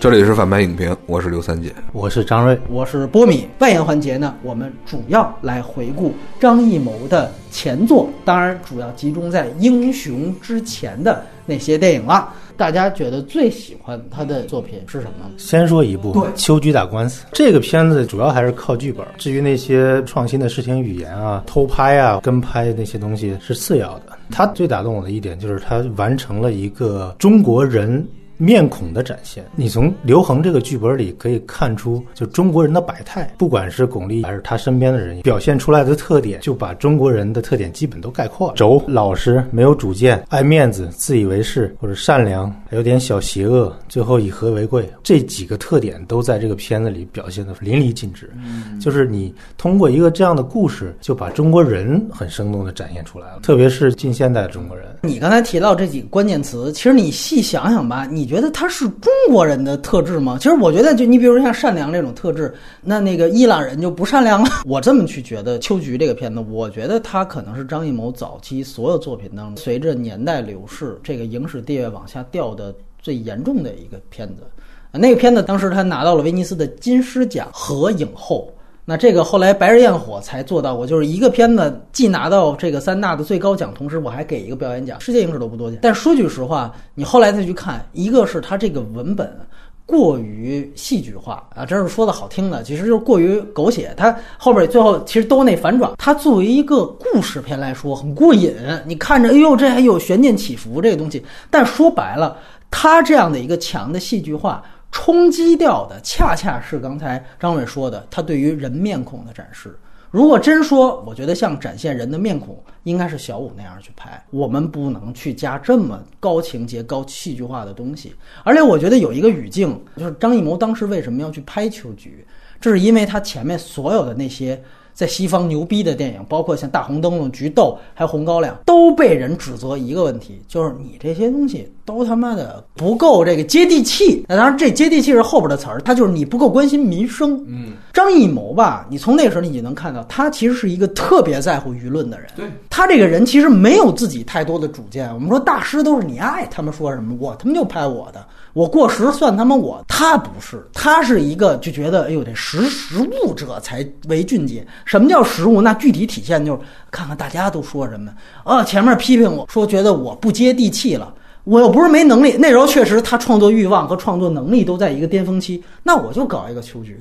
这里是反派影评，我是刘三姐。我是张瑞，我是波米。外延环节呢，我们主要来回顾张艺谋的前作，当然主要集中在《英雄》之前的那些电影了。大家觉得最喜欢他的作品是什么？先说一部对《秋菊打官司》。这个片子主要还是靠剧本，至于那些创新的视听语言啊、偷拍啊、跟拍那些东西是次要的。他最打动我的一点就是他完成了一个中国人。面孔的展现，你从刘恒这个剧本里可以看出，就中国人的百态，不管是巩俐还是他身边的人表现出来的特点，就把中国人的特点基本都概括了。轴、老实、没有主见、爱面子、自以为是或者善良，还有点小邪恶，最后以和为贵，这几个特点都在这个片子里表现的淋漓尽致。嗯，就是你通过一个这样的故事，就把中国人很生动的展现出来了，特别是近现代的中国人。你刚才提到这几个关键词，其实你细想想吧，你觉得他是中国人的特质吗？其实我觉得，就你比如说像善良这种特质，那那个伊朗人就不善良了。我这么去觉得，《秋菊》这个片子，我觉得它可能是张艺谋早期所有作品当中，随着年代流逝，这个影史地位往下掉的最严重的一个片子。那个片子当时他拿到了威尼斯的金狮奖和影后。那这个后来《白日焰火》才做到过，就是一个片子既拿到这个三大的最高奖，同时我还给一个表演奖，世界影史都不多见。但说句实话，你后来再去看，一个是他这个文本过于戏剧化啊，这是说的好听的，其实就是过于狗血。它后边最后其实都那反转，它作为一个故事片来说很过瘾，你看着哎呦这还有悬念起伏这个东西，但说白了，它这样的一个强的戏剧化。冲击掉的恰恰是刚才张伟说的，他对于人面孔的展示。如果真说，我觉得像展现人的面孔，应该是小五那样去拍。我们不能去加这么高情节、高戏剧化的东西。而且我觉得有一个语境，就是张艺谋当时为什么要去拍《秋菊》，这是因为他前面所有的那些。在西方牛逼的电影，包括像《大红灯笼》《菊豆》还有《红高粱》，都被人指责一个问题，就是你这些东西都他妈的不够这个接地气。那当然，这接地气是后边的词儿，他就是你不够关心民生。嗯，张艺谋吧，你从那时候你就能看到，他其实是一个特别在乎舆论的人。对，他这个人其实没有自己太多的主见。我们说大师都是你爱他们说什么，我他妈就拍我的。我过时算他妈我，他不是，他是一个就觉得，哎呦，这识时务者才为俊杰。什么叫实物？那具体体现就是看看大家都说什么啊。前面批评我说觉得我不接地气了，我又不是没能力。那时候确实他创作欲望和创作能力都在一个巅峰期，那我就搞一个秋菊。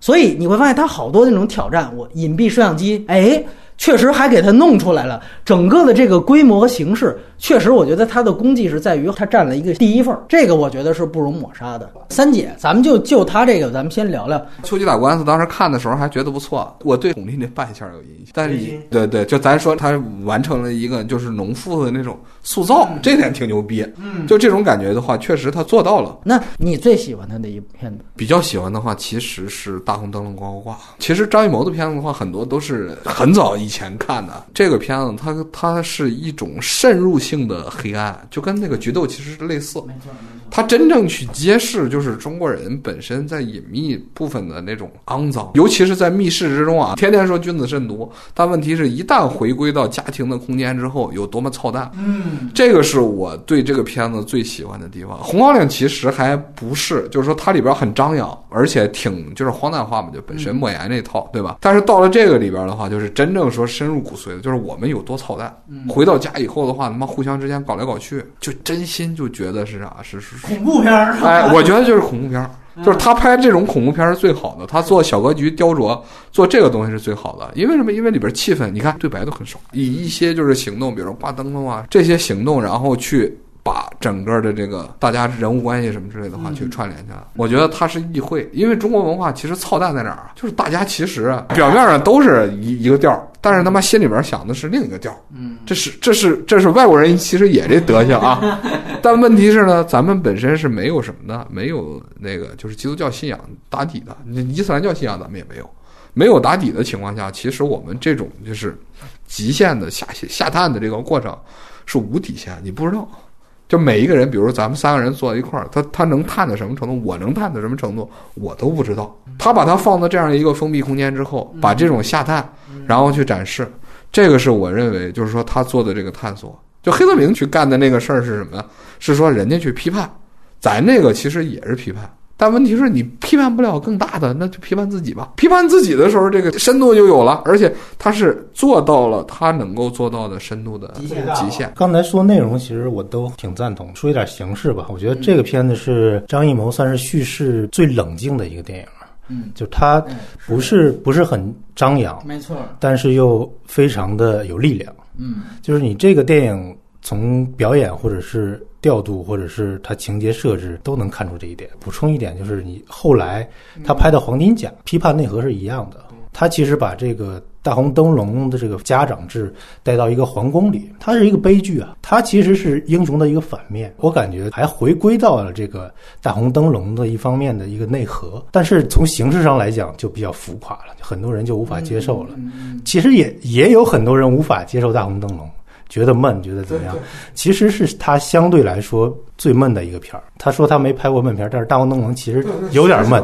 所以你会发现他好多那种挑战，我隐蔽摄像机，哎。确实还给他弄出来了，整个的这个规模和形式，确实我觉得他的功绩是在于他占了一个第一份儿，这个我觉得是不容抹杀的。三姐，咱们就就他这个，咱们先聊聊《秋菊打官司》。当时看的时候还觉得不错，我对巩俐那扮相有印象，但是对对，就咱说他完成了一个就是农妇的那种塑造，这点挺牛逼。嗯，就这种感觉的话，确实他做到了。那你最喜欢他的一部片子？比较喜欢的话，其实是《大红灯笼高高挂》。其实张艺谋的片子的话，很多都是很早以前看的。这个片子，它它是一种渗入性的黑暗，就跟那个《菊豆》其实是类似。没错，没错。它真正去揭示，就是中国人本身在隐秘部分的那种肮脏，尤其是在密室之中啊，天天说君子慎独，但问题是一旦回归到家庭的空间之后，有多么操蛋。嗯，这个是我对这个片子最喜欢的地方。《红高粱》其实还不是，就是说它里边很张扬，而且挺就是荒诞化嘛，就本身莫言那套，对吧？但是到了这个里边的话，就是真正说深入骨髓的，就是我们有多操蛋。回到家以后的话，他妈互相之间搞来搞去，就真心就觉得是啥？是是。恐怖片儿，哎，我觉得就是恐怖片儿，就是他拍这种恐怖片儿是最好的。他做小格局雕琢，做这个东西是最好的。因为什么？因为里边气氛，你看对白都很少，以一些就是行动，比如挂灯笼啊这些行动，然后去把整个的这个大家人物关系什么之类的话去串联起来。我觉得他是议会，因为中国文化其实操蛋在哪儿啊？就是大家其实表面上都是一一个调儿。但是他妈心里边想的是另一个调这是这是这是外国人其实也这德行啊，但问题是呢，咱们本身是没有什么的，没有那个就是基督教信仰打底的，伊斯兰教信仰咱们也没有，没有打底的情况下，其实我们这种就是极限的下下探的这个过程是无底线，你不知道。就每一个人，比如说咱们三个人坐在一块儿，他他能探到什么程度，我能探到什么程度，我都不知道。他把它放到这样一个封闭空间之后，把这种下探，然后去展示，这个是我认为就是说他做的这个探索。就黑泽明去干的那个事儿是什么呢？是说人家去批判，咱那个其实也是批判，但问题是你批判不了更大的，那就批判自己吧。批判自己的时候，这个深度就有了，而且他是做到了他能够做到的深度的极限。刚才说内容，其实我都挺赞同。说一点形式吧，我觉得这个片子是张艺谋算是叙事最冷静的一个电影。嗯，就他嗯不是不是很张扬，没错，但是又非常的有力量。嗯就是你这个电影从表演或者是调度或者是它情节设置都能看出这一点。补充一点，就是你后来他拍的《黄金甲》批判内核是一样的，他其实把这个大红灯笼的这个家长制带到一个皇宫里，它是一个悲剧啊，它其实是英雄的一个反面。我感觉还回归到了这个大红灯笼的一方面的一个内核，但是从形式上来讲就比较浮夸了，很多人就无法接受了。嗯其实也也有很多人无法接受大红灯笼，觉得闷，觉得怎么样？其实是他相对来说最闷的一个片儿。他说他没拍过闷片儿，但是大红灯笼其实有点闷，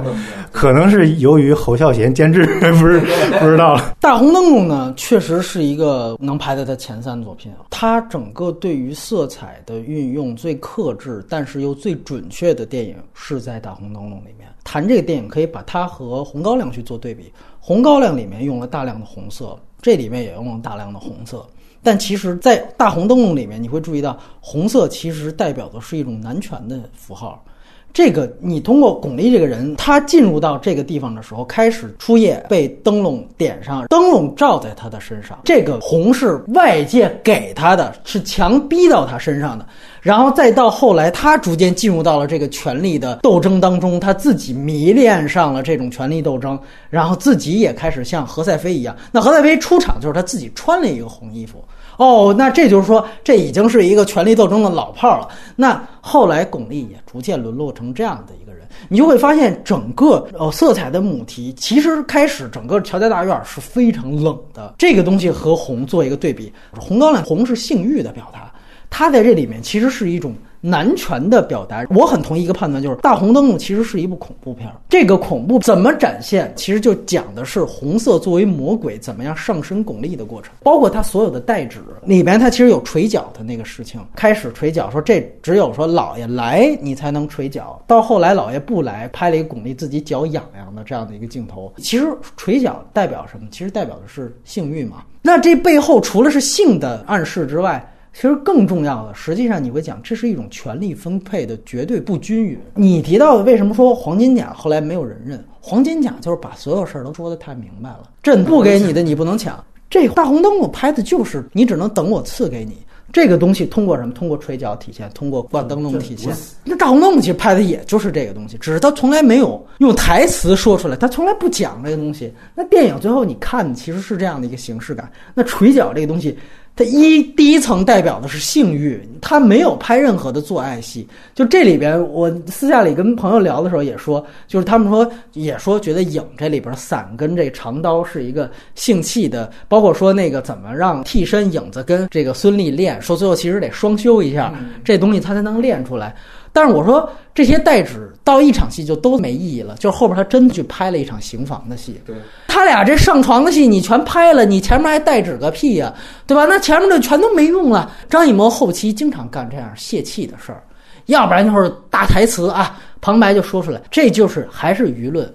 可能是由于侯孝贤监制，不是不知道了。大红灯笼呢，确实是一个能排在他前三的作品。他整个对于色彩的运用最克制，但是又最准确的电影是在大红灯笼里面。谈这个电影，可以把它和《红高粱》去做对比。《红高粱》里面用了大量的红色，这里面也用了大量的红色。但其实，在大红灯笼里面，你会注意到，红色其实代表的是一种男权的符号。这个你通过巩俐这个人，他进入到这个地方的时候，开始初夜被灯笼点上，灯笼照在他的身上，这个红是外界给他的，是强逼到他身上的，然后再到后来，他逐渐进入到了这个权力的斗争当中，他自己迷恋上了这种权力斗争，然后自己也开始像何赛飞一样。那何赛飞出场就是他自己穿了一个红衣服。哦，那这就是说，这已经是一个权力斗争的老炮了。那后来巩俐也逐渐沦落成这样的一个人，你就会发现整个呃色彩的母题，其实开始整个乔家大院是非常冷的。这个东西和红做一个对比，红高粱红是性欲的表达，它在这里面其实是一种。男权的表达，我很同意一个判断，就是《大红灯笼》其实是一部恐怖片。这个恐怖怎么展现，其实就讲的是红色作为魔鬼怎么样上身巩俐的过程，包括他所有的代指里边，他其实有捶脚的那个事情。开始捶脚说这只有说老爷来你才能捶脚，到后来老爷不来，拍了一个巩俐自己脚痒痒的这样的一个镜头。其实捶脚代表什么？其实代表的是性欲嘛。那这背后除了是性的暗示之外，其实更重要的，实际上你会讲，这是一种权力分配的绝对不均匀。你提到的为什么说黄金甲后来没有人认？黄金甲就是把所有事儿都说得太明白了，朕不给你的你不能抢。这大红灯笼拍的就是你只能等我赐给你。这个东西通过什么？通过垂脚体现，通过挂灯笼体现。那大红灯笼其实拍的也就是这个东西，只是他从来没有用台词说出来，他从来不讲这个东西。那电影最后你看其实是这样的一个形式感。那垂脚这个东西。它一第一层代表的是性欲，他没有拍任何的做爱戏。就这里边，我私下里跟朋友聊的时候也说，就是他们说也说觉得影这里边伞跟这长刀是一个性器的，包括说那个怎么让替身影子跟这个孙俪练，说最后其实得双修一下，这东西他才能练出来。但是我说这些代指到一场戏就都没意义了，就是后边他真去拍了一场刑房的戏。对，他俩这上床的戏你全拍了，你前面还带指个屁呀、对吧？那前面就全都没用了。张艺谋后期经常干这样泄气的事儿，要不然就是大台词啊，旁白就说出来，这就是还是舆论。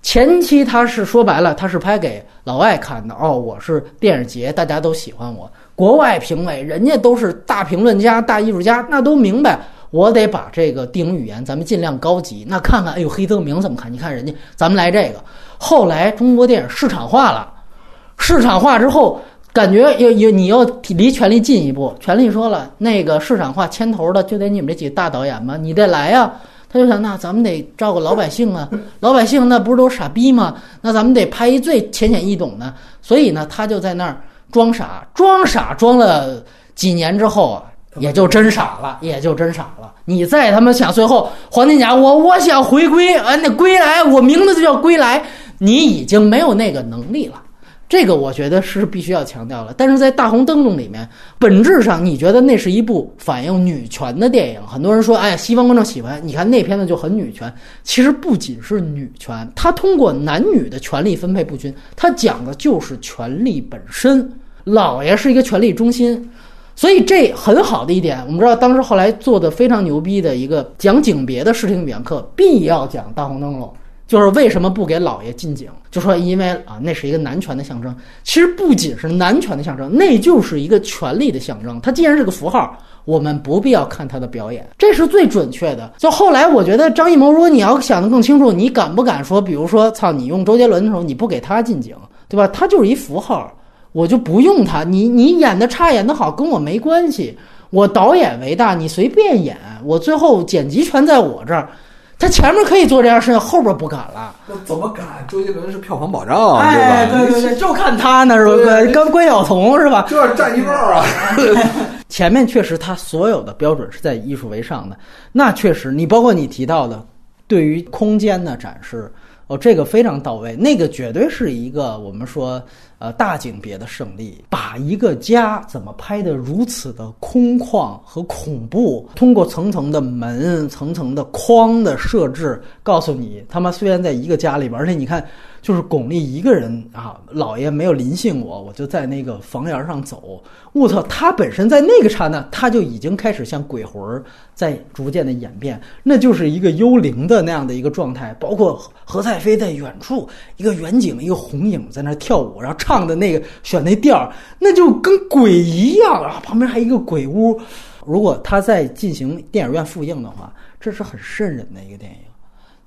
前期他是说白了，他是拍给老外看的哦，我是电影节，大家都喜欢我。国外评委人家都是大评论家、大艺术家，那都明白。我得把这个电影语言咱们尽量高级。那看看，哎呦，黑泽明怎么看？你看人家，咱们来这个。后来中国电影市场化了，市场化之后，感觉又又你又离权力近一步。权力说了，那个市场化牵头的就得你们这几个大导演吗？你得来呀、他就想，那咱们得照顾老百姓啊，老百姓那不是都傻逼吗？那咱们得拍一最浅显易懂的。所以呢，他就在那儿装傻，装傻装了几年之后啊，也就真傻了，也就真傻了。你再他妈想最后黄金甲，我我想回归，啊，那归来，我名字就叫归来，你已经没有那个能力了。这个我觉得是必须要强调了。但是在《大红灯笼》里面，本质上你觉得那是一部反映女权的电影。很多人说，哎，西方观众喜欢，你看那片子就很女权。其实不仅是女权，它通过男女的权力分配不均，它讲的就是权力本身。老爷是一个权力中心，所以这很好的一点，我们知道当时后来做的非常牛逼的一个讲景别的视听语言课，必要讲大红灯笼，就是为什么不给老爷进景？就说因为啊，那是一个男权的象征。其实不仅是男权的象征，那就是一个权力的象征。它既然是个符号，我们不必要看他的表演，这是最准确的。就后来我觉得张艺谋，如果你要想得更清楚，你敢不敢说，比如说，操，你用周杰伦的时候，你不给他进景，对吧？他就是一符号。我就不用他，你你演的差演的好跟我没关系，我导演为大，你随便演，我最后剪辑全在我这儿。他前面可以做这样事情，后边不敢了。那怎么敢？周杰伦是票房保障，哎，对吧？对对对，就看他呢是吧？跟关晓彤是吧？就是占一半啊！前面确实他所有的标准是在艺术为上的，那确实，你包括你提到的，对于空间的展示。哦，这个非常到位，那个绝对是一个我们说呃大景别的胜利。把一个家怎么拍得如此的空旷和恐怖，通过层层的门、层层的框的设置，告诉你他妈虽然在一个家里边，而且你看。就是巩俐一个人啊，老爷没有临幸我，我就在那个房檐上走。我操，他本身在那个刹那，他就已经开始像鬼魂在逐渐的演变，那就是一个幽灵的那样的一个状态。包括何赛飞在远处，一个远景，一个红影在那跳舞，然后唱的那个选那调儿，那就跟鬼一样啊。旁边还一个鬼屋。如果他在进行电影院复映的话，这是很瘆人的一个电影。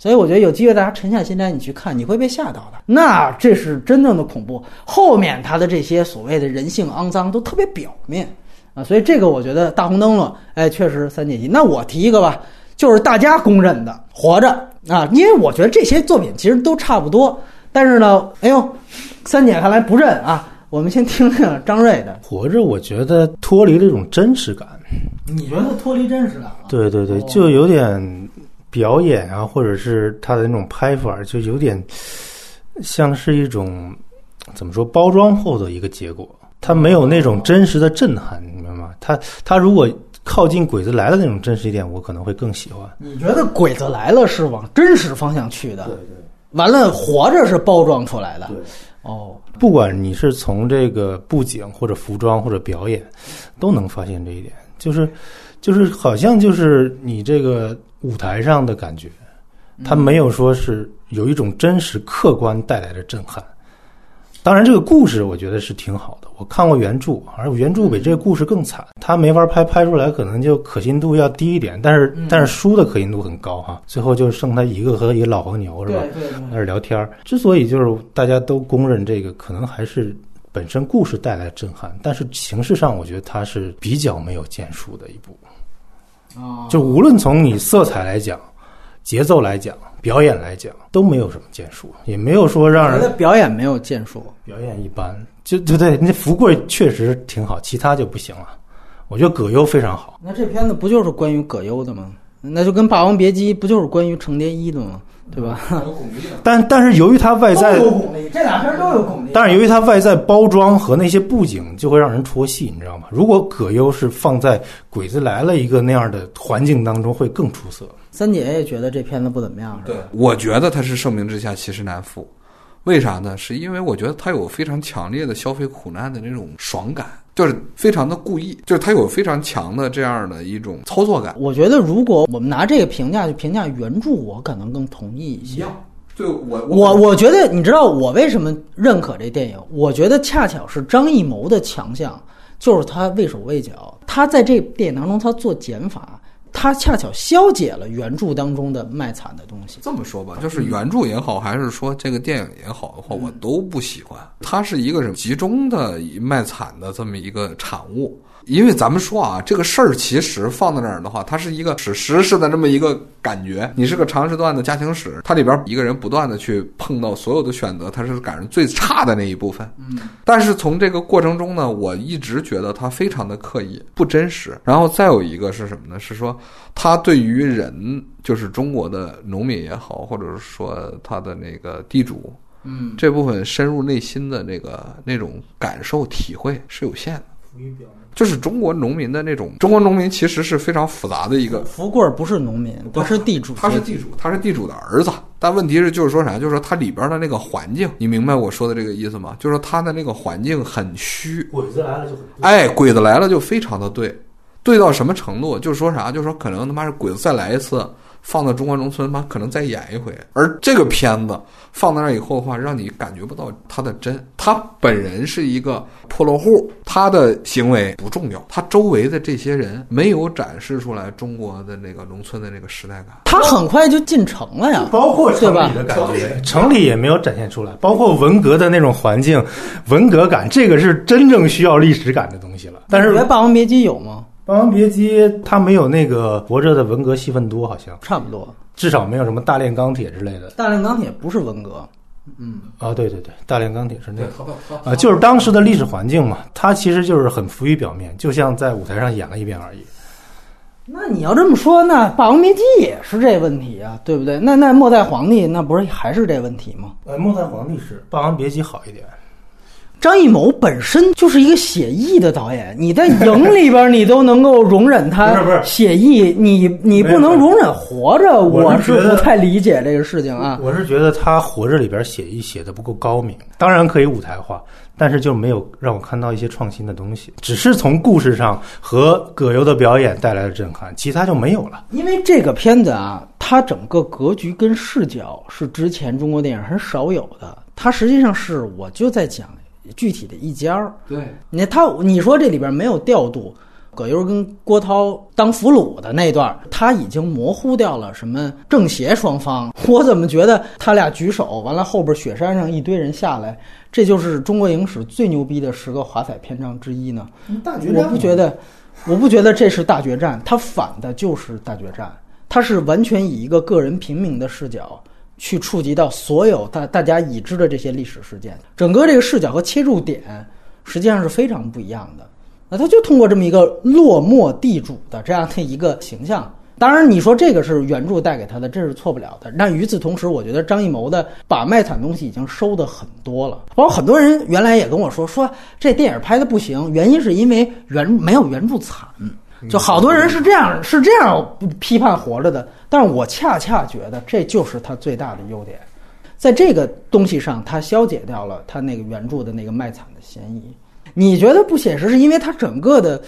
所以我觉得有机会大家沉下心来你去看，你会被吓到的。那这是真正的恐怖，后面他的这些所谓的人性肮脏都特别表面啊。所以这个我觉得大红灯笼，哎，确实三解析。那我提一个吧，就是大家公认的《活着》啊，因为我觉得这些作品其实都差不多。但是呢，哎呦，三姐看来不认啊。我们先听听张瑞的《活着》，我觉得脱离了一种真实感。你觉得脱离真实感了？对对对，就有点。表演啊，或者是他的那种拍法，就有点像是一种怎么说包装后的一个结果。他没有那种真实的震撼，你明白吗？他他如果靠近《鬼子来了》那种真实一点，我可能会更喜欢。你觉得《鬼子来了》是往真实方向去的？对对。完了，活着是包装出来的。对。哦，不管你是从这个布景或者服装或者表演，都能发现这一点，就是就是好像就是你这个。舞台上的感觉，他没有说是有一种真实客观带来的震撼。当然，这个故事我觉得是挺好的。我看过原著，而原著比这个故事更惨。他没法拍，拍出来可能就可信度要低一点。但是，但是书的可信度很高哈。最后就剩他一个和一个老黄牛是吧？那是聊天之所以就是大家都公认这个，可能还是本身故事带来震撼，但是形式上我觉得它是比较没有建树的一部。就无论从你色彩来讲，节奏来讲，表演来讲，都没有什么建树，也没有说让人表演没有建树，表演一般，就对对，那福贵确实挺好，其他就不行了。我觉得葛优非常好。那这片子不就是关于葛优的吗？那就跟《霸王别姬》不就是关于程蝶衣的吗？对吧？但但是由于它外在，有巩俐，这俩片都有巩俐。但是由于它外在包装和那些布景，就会让人戳戏，你知道吗？如果葛优是放在《鬼子来了》一个那样的环境当中，会更出色。三姐也觉得这片子不怎么样，是吧？对，我觉得它是盛名之下其实难副。为啥呢？是因为我觉得它有非常强烈的消费苦难的那种爽感。就是非常的故意，就是他有非常强的这样的一种操作感。我觉得，如果我们拿这个评价去评价原著，我可能更同意一些。一样，就我我我觉得，你知道我为什么认可这电影？我觉得恰巧是张艺谋的强项，就是他畏手畏脚。他在这电影当中，他做减法。它恰巧消解了原著当中的卖惨的东西。这么说吧，就是原著也好，还是说这个电影也好的话，我都不喜欢。它是一个什么集中的卖惨的这么一个产物。因为咱们说啊，这个事儿其实放在那儿的话，它是一个史实式的这么一个感觉。你是个长时段的家庭史，它里边一个人不断的去碰到所有的选择，他是赶上最差的那一部分。嗯，但是从这个过程中呢，我一直觉得他非常的刻意，不真实。然后再有一个是什么呢？是说他对于人，就是中国的农民也好，或者是说他的那个地主，嗯，这部分深入内心的那个那种感受体会是有限的。就是中国农民的那种，中国农民其实是非常复杂的一个。福贵不是农民，不是地主，他是地主，他是地主的儿子。但问题是，就是说啥？就是说他里边的那个环境，你明白我说的这个意思吗？就是说他的那个环境很虚，鬼子来了就很哎，鬼子来了就非常的对，对到什么程度？就是说啥？就是说可能他妈是鬼子再来一次，放到中国农村，妈可能再演一回。而这个片子放到那以后的话，让你感觉不到他的真。他本人是一个破落户，他的行为不重要，他周围的这些人没有展示出来中国的那个农村的那个时代感。他很快就进城了呀，包括城里的感觉，城里也没有展现出来，包括文革的那种环境，文革感，这个是真正需要历史感的东西了。但是《霸王别姬》有吗？霸王别姬》它没有那个活着的文革戏份多，好像差不多，至少没有什么大炼钢铁之类的。大炼钢铁不是文革，嗯，啊，对对对，大炼钢铁是那个啊，就是当时的历史环境嘛，它其实就是很浮于表面，就像在舞台上演了一遍而已。那你要这么说，那《霸王别姬》也是这问题啊，对不对？那那末代皇帝那不是还是这问题吗？呃，末代皇帝是《霸王别姬》好一点。张艺谋本身就是一个写意的导演，你在影 里边你都能够容忍他不是不是写意，你你不能容忍活着，我我是不太理解这个事情啊。我是觉得他活着里边写意写的不够高明，当然可以舞台化，但是就没有让我看到一些创新的东西，只是从故事上和葛优的表演带来的震撼，其他就没有了。因为这个片子啊，它整个格局跟视角是之前中国电影很少有的，它实际上是我就在讲具体的一家儿。对，你他你说这里边没有调度，葛优跟郭涛当俘虏的那段儿，他已经模糊掉了什么正邪双方。我怎么觉得他俩举手，完了后边雪山上一堆人下来，这就是中国影史最牛逼的十个华彩篇章之一呢？大我不觉得，我不觉得这是大决战，他反的就是大决战，他是完全以一个个人平民的视角去触及到所有大大家已知的这些历史事件，整个这个视角和切入点实际上是非常不一样的。那他就通过这么一个落寞地主的这样的一个形象。当然，你说这个是原著带给他的，这是错不了的。但与此同时，我觉得张艺谋的把卖惨东西已经收的很多了。包括很多人原来也跟我说，说这电影拍的不行，原因是因为原没有原著惨。就好多人是这样是这样批判活着的，但我恰恰觉得这就是它最大的优点，在这个东西上，它消解掉了它那个原著的那个卖惨的嫌疑。你觉得不写实，是因为它整个的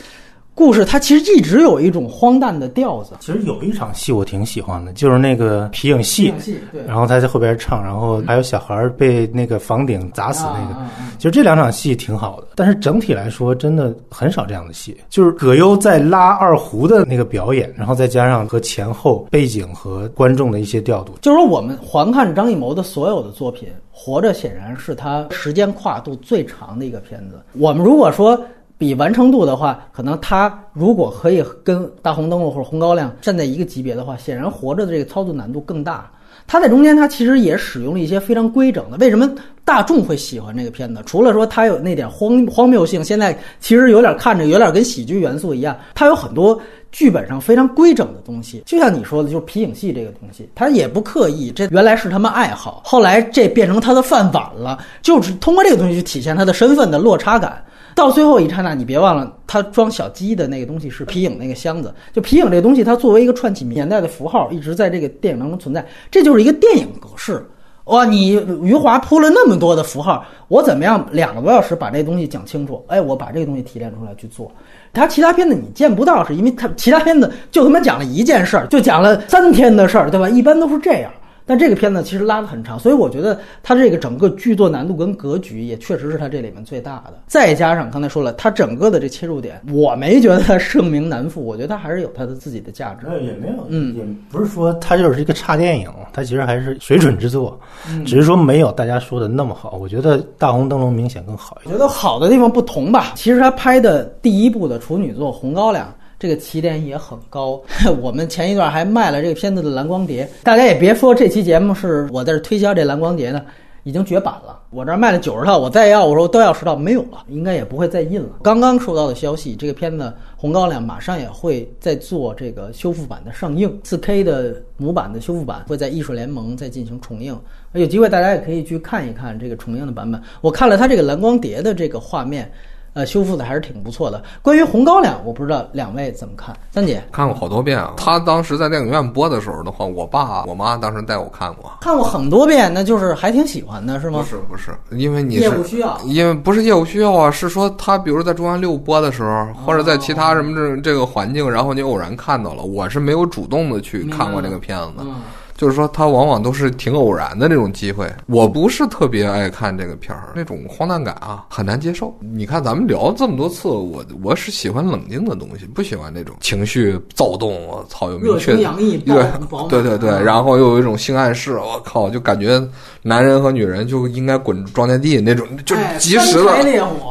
故事，它其实一直有一种荒诞的调子。其实有一场戏我挺喜欢的，就是那个皮影戏，对然后他在后边唱，然后还有小孩儿被那个房顶砸死那个，啊啊啊其实这两场戏挺好的，但是整体来说真的很少这样的戏。就是葛优在拉二胡的那个表演，然后再加上和前后背景和观众的一些调度，就是说，我们环看张艺谋的所有的作品，《活着》显然是他时间跨度最长的一个片子。我们如果说比完成度的话，可能他如果可以跟《大红灯笼》或者《红高粱》站在一个级别的话，显然《活着》的这个操作难度更大。他在中间，他其实也使用了一些非常规整的。为什么大众会喜欢这个片子？除了说它有那点荒荒谬性，现在其实有点看着有点跟喜剧元素一样，它有很多剧本上非常规整的东西。就像你说的，就是皮影戏这个东西，他也不刻意，这原来是他们爱好，后来这变成他的饭碗了，就是通过这个东西去体现他的身份的落差感。到最后一刹那，你别忘了，他装小鸡的那个东西是皮影那个箱子。就皮影这东西，它作为一个串起年代的符号，一直在这个电影当中存在。这就是一个电影格式。哇，你余华铺了那么多的符号，我怎么样两个多小时把这东西讲清楚？哎，我把这个东西提炼出来去做。他其他片子你见不到，是因为他其他片子就他妈讲了一件事儿，就讲了三天的事儿，对吧？一般都是这样。但这个片子其实拉得很长，所以我觉得它这个整个剧作难度跟格局也确实是它这里面最大的。再加上刚才说了，它整个的这切入点，我没觉得它盛名难副，我觉得它还是有它的自己的价值。也没有，嗯也不是说它就是一个差电影，它其实还是水准之作，只是说没有大家说的那么好。我觉得《大红灯笼》明显更好一点。我觉得好的地方不同吧。其实他拍的第一部的处女作《红高粱》。这个起点也很高，我们前一段还卖了这个片子的蓝光碟，大家也别说这期节目是我在这推销这蓝光碟呢，已经绝版了。我这儿卖了九十套，我再要我说都要十套，没有了，应该也不会再印了。刚刚收到的消息，这个片子《红高粱》马上也会再做这个修复版的上映，4K 的母版的修复版会在艺术联盟再进行重映，有机会大家也可以去看一看这个重映的版本。我看了它这个蓝光碟的这个画面。呃，修复的还是挺不错的。关于《红高粱》，我不知道两位怎么看？三姐看过好多遍啊。他当时在电影院播的时候的话，我爸我妈当时带我看过。看过很多遍，那就是还挺喜欢的，是吗？不是不是，因为你业务是需要。因为不是业务需要啊，是说他比如在中央六播的时候，或者在其他什么这这个环境，然后你偶然看到了，我是没有主动的去看过这个片子就是说，它往往都是挺偶然的那种机会。我不是特别爱看这个片儿，那种荒诞感啊，很难接受。你看，咱们聊这么多次，我我是喜欢冷静的东西，不喜欢那种情绪躁动。我操，有明热确情洋溢，对对对对，然后又有一种性暗示，我靠，就感觉男人和女人就应该滚庄稼地那种，就哎及时的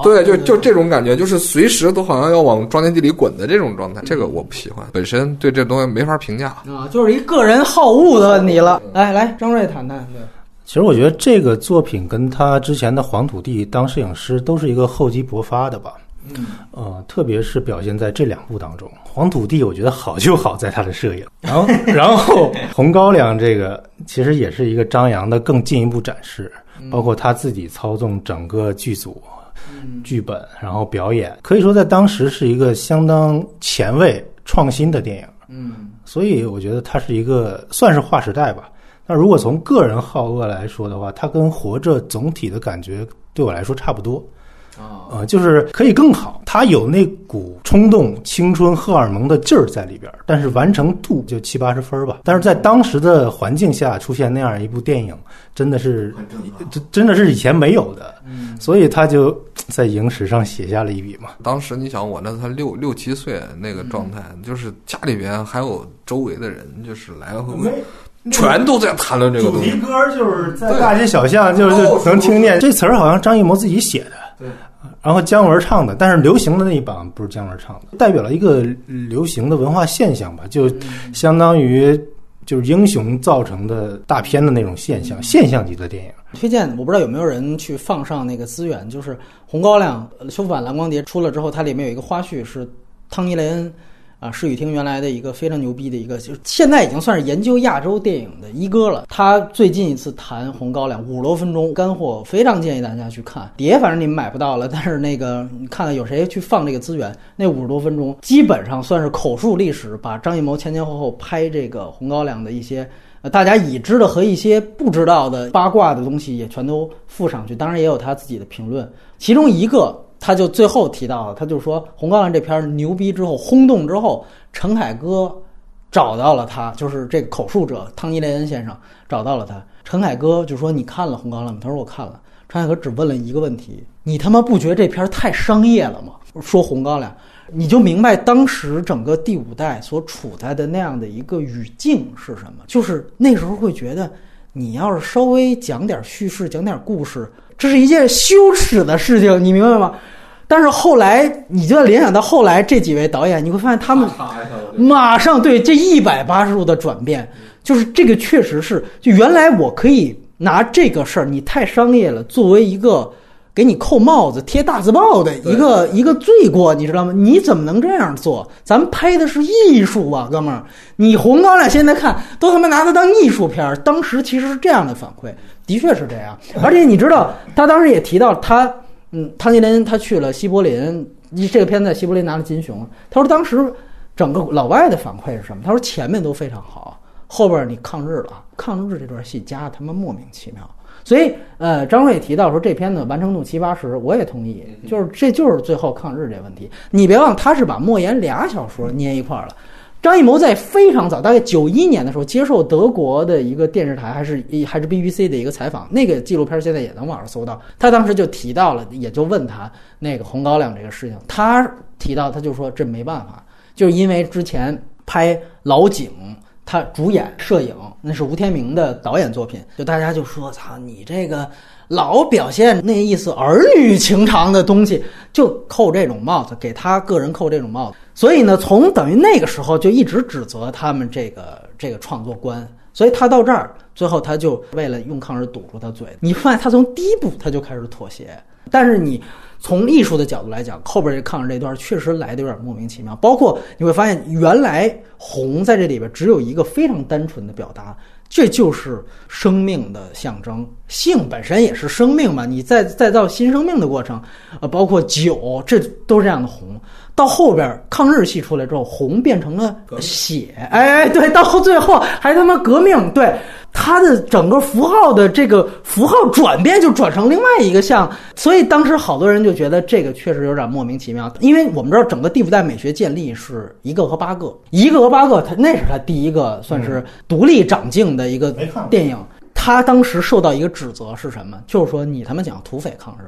对，就就这种感觉，就是随时都好像要往庄稼地里滚的这种状态，这个我不喜欢，本身对这东西没法评价。啊，就是一个人好恶的问题了。来来，张瑞谈谈，对，其实我觉得这个作品跟他之前的《黄土地》当摄影师都是一个厚积薄发的吧。嗯，呃，特别是表现在这两部当中，《黄土地》我觉得好就好在他的摄影，然 后然后《红高粱》这个其实也是一个张扬的更进一步展示，包括他自己操纵整个剧组、剧本，然后表演，可以说在当时是一个相当前卫、创新的电影。嗯，所以我觉得它是一个算是划时代吧。那如果从个人好恶来说的话，它跟《活着》总体的感觉对我来说差不多。啊，呃，就是可以更好，他有那股冲动、青春、荷尔蒙的劲儿在里边儿，但是完成度就七八十分儿吧。但是在当时的环境下出现那样一部电影，真的是这真的是以前没有的，所以他就在影史上写下了一笔嘛。当时你想，我那才六六七岁那个状态，就是家里边还有周围的人，就是来回回全都在谈论这个东西。歌就是在大街小巷就是哦能听见。这词儿好像张艺谋自己写的，对，然后姜文唱的，但是流行的那一版不是姜文唱的，代表了一个流行的文化现象吧，就相当于就是英雄造成的大片的那种现象，现象级的电影。推荐我不知道有没有人去放上那个资源，就是《红高粱》呃修复版蓝光碟出了之后，它里面有一个花絮是汤尼雷恩啊，视语厅原来的一个非常牛逼的一个，就是现在已经算是研究亚洲电影的一哥了。他最近一次谈《红高粱》五十多分钟干货，非常建议大家去看。碟反正你们买不到了，但是那个你看看有谁去放这个资源，那五十多分钟基本上算是口述历史，把张艺谋前前后后拍这个《红高粱》的一些。大家已知的和一些不知道的八卦的东西也全都附上去，当然也有他自己的评论。其中一个，他就最后提到了，他就说《红高粱》这片儿牛逼之后轰动之后，陈凯歌找到了他，就是这个口述者汤尼雷恩先生找到了他。陈凯歌就说：“你看了《红高粱》吗？”他说：“我看了。”陈凯歌只问了一个问题：“你他妈不觉得这片儿太商业了吗？”说《红高粱》。你就明白当时整个第五代所处在的那样的一个语境是什么，就是那时候会觉得，你要是稍微讲点叙事、讲点故事，这是一件羞耻的事情，你明白吗？但是后来，你就要联想到后来这几位导演，你会发现他们马上对这一百八十度的转变，就是这个确实是，就原来我可以拿这个事儿，你太商业了，作为一个。给你扣帽子、贴大字报的一个一个罪过，你知道吗？你怎么能这样做？咱们拍的是艺术啊，哥们儿！你红高粱现在看都他妈拿它当艺术片儿，当时其实是这样的反馈，的确是这样。而且你知道，他当时也提到他，嗯，汤吉林他去了西柏林，这个片子在西柏林拿了金熊。他说当时整个老外的反馈是什么？他说前面都非常好，后边你抗日了，抗日这段戏加的他妈莫名其妙。所以，呃，张瑞提到说这片子完成度七八十，我也同意，就是这就是最后抗日这问题。你别忘，他是把莫言俩小说捏一块儿了。张艺谋在非常早，大概九一年的时候，接受德国的一个电视台还是还是 BBC 的一个采访，那个纪录片现在也能网上搜到。他当时就提到了，也就问他那个红高粱这个事情，他提到他就说这没办法，就是因为之前拍老井。他主演摄影，那是吴天明的导演作品，就大家就说：“操，你这个老表现那意思儿女情长的东西，就扣这种帽子，给他个人扣这种帽子。”所以呢，从等于那个时候就一直指责他们这个这个创作观。所以他到这儿，最后他就为了用抗日堵住他嘴。你发现他从第一步他就开始妥协，但是你从艺术的角度来讲，后边这抗日这段确实来的有点莫名其妙。包括你会发现，原来红在这里边只有一个非常单纯的表达，这就是生命的象征。性本身也是生命嘛，你再再造新生命的过程，呃，包括酒，这都是这样的红。到后边抗日戏出来之后，红变成了血，哎哎，对，到最后还他妈革命，对他的整个符号的这个符号转变就转成另外一个像，所以当时好多人就觉得这个确实有点莫名其妙，因为我们知道整个第五代美学建立是一个和八个，一个和八个，他那是他第一个算是独立长镜的一个电影。他当时受到一个指责是什么？就是说你他妈讲土匪抗日，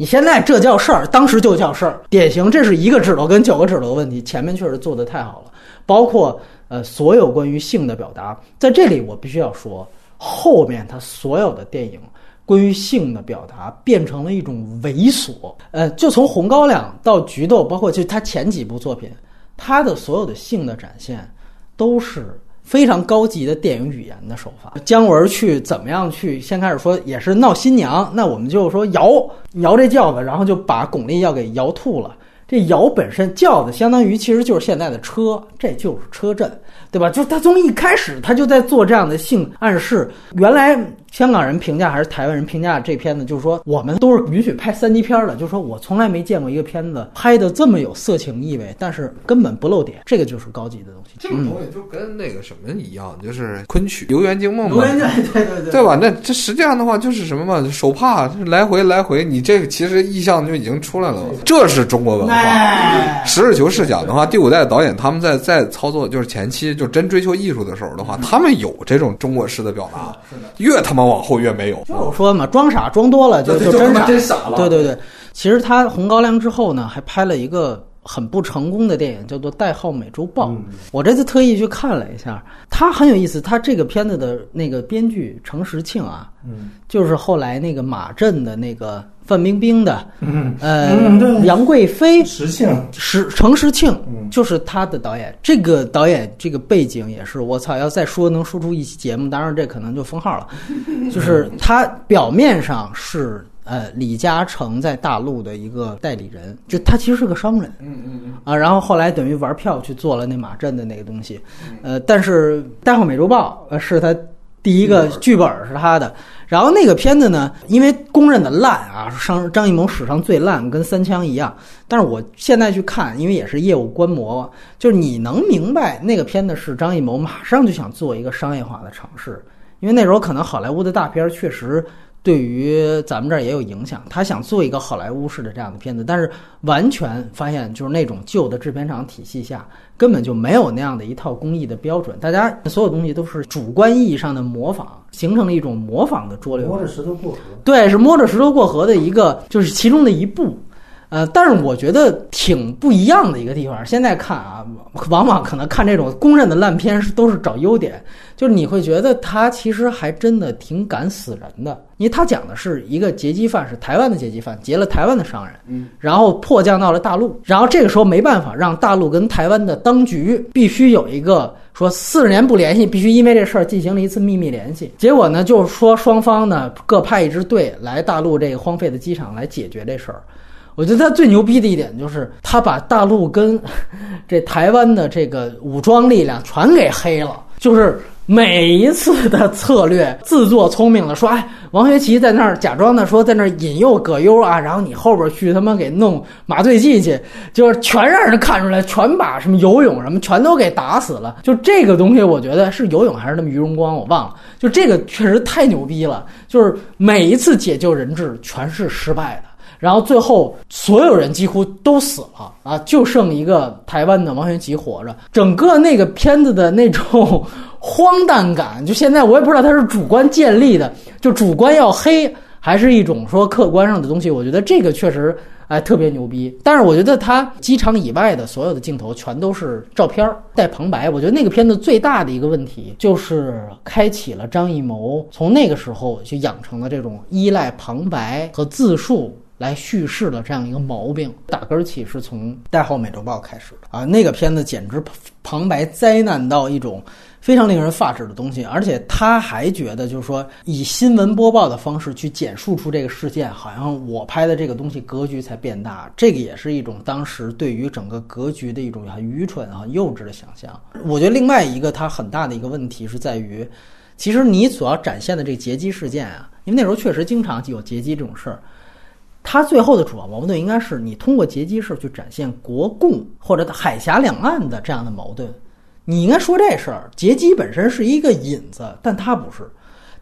你现在这叫事儿，当时就叫事儿，典型这是一个指头跟九个指头的问题。前面确实做得太好了，包括呃所有关于性的表达，在这里我必须要说，后面他所有的电影关于性的表达变成了一种猥琐。呃，就从《红高粱》到《菊豆》，包括就他前几部作品，他的所有的性的展现都是。非常高级的电影语言的手法，姜文去怎么样去？先开始说也是闹新娘，那我们就说摇摇这轿子，然后就把巩俐要给摇吐了。这摇本身轿子相当于其实就是现在的车，这就是车震，对吧？就他从一开始他就在做这样的性暗示。原来香港人评价还是台湾人评价这片子，就是说我们都是允许拍三级片的，就是说我从来没见过一个片子拍的这么有色情意味，但是根本不露点，这个就是高级的东西。这个东西就跟那个什么一样，就是昆曲《游园惊梦》嘛，对对对对吧？那这实际上的话就是什么嘛？手帕来回来回，你这个其实意象就已经出来了。这是中国文化。哎，实事求是讲的话，第五代导演他们在在操作就是前期就真追求艺术的时候的话，他们有这种中国式的表达，越他妈往后越没有。就我说嘛，装傻装多了就就真傻。真傻了对对对，其实他《红高粱》之后呢，还拍了一个很不成功的电影，叫做《代号美洲豹》。我这次特意去看了一下，他很有意思。他这个片子的那个编剧程时庆啊，嗯，就是后来那个马震的那个范冰冰的，嗯呃嗯，杨贵妃，实性石程时庆嗯就是他的导演，这个导演这个背景也是我操，要再说能说出一期节目，当然这可能就封号了。就是他表面上是呃李嘉诚在大陆的一个代理人，就他其实是个商人，嗯嗯嗯，啊，然后后来等于玩票去做了那马震的那个东西，呃，但是《大号美洲豹》呃是他第一个剧本是他的，然后那个片子呢，因为公认的烂啊，张张艺谋史上最烂，跟三枪一样。但是我现在去看，因为也是业务观摩，就是你能明白那个片子是张艺谋马上就想做一个商业化的尝试，因为那时候可能好莱坞的大片儿确实对于咱们这儿也有影响，他想做一个好莱坞式的这样的片子，但是完全发现就是那种旧的制片厂体系下根本就没有那样的一套工艺的标准，大家所有东西都是主观意义上的模仿，形成了一种模仿的拙劣。摸着石头过河。对，是摸着石头过河的一个，就是其中的一步。呃，但是我觉得挺不一样的一个地方。现在看啊，往往可能看这种公认的烂片是都是找优点，就是你会觉得他其实还真的挺敢死人的，因为他讲的是一个劫机犯，是台湾的劫机犯劫了台湾的商人，嗯，然后迫降到了大陆，然后这个时候没办法，让大陆跟台湾的当局必须有一个说四十年不联系，必须因为这事儿进行了一次秘密联系。结果呢，就是说双方呢各派一支队来大陆这个荒废的机场来解决这事儿。我觉得他最牛逼的一点就是，他把大陆跟这台湾的这个武装力量全给黑了，就是每一次的策略自作聪明的说，哎，王学圻在那儿假装的说在那儿引诱葛优啊，然后你后边去他妈给弄麻醉剂去，就是全让人看出来，全把什么游泳什么全都给打死了。就这个东西，我觉得是游泳还是那么于荣光，我忘了。就这个确实太牛逼了，就是每一次解救人质全是失败的。然后最后所有人几乎都死了啊，就剩一个台湾的王学圻活着。整个那个片子的那种荒诞感，就现在我也不知道它是主观建立的，就主观要黑，还是一种说客观上的东西。我觉得这个确实哎特别牛逼。但是我觉得他机场以外的所有的镜头全都是照片带旁白。我觉得那个片子最大的一个问题就是开启了张艺谋从那个时候就养成了这种依赖旁白和自述。来叙事的这样一个毛病，打根儿起是从《代号美洲豹》开始的啊！那个片子简直旁白灾难到一种非常令人发指的东西，而且他还觉得就是说以新闻播报的方式去简述出这个事件，好像我拍的这个东西格局才变大，这个也是一种当时对于整个格局的一种很愚蠢、很幼稚的想象。我觉得另外一个它很大的一个问题是在于。其实你所要展现的这个劫机事件啊，因为那时候确实经常有劫机这种事儿。它最后的主要矛盾应该是你通过劫机事去展现国共或者海峡两岸的这样的矛盾。你应该说这事儿，劫机本身是一个引子，但它不是，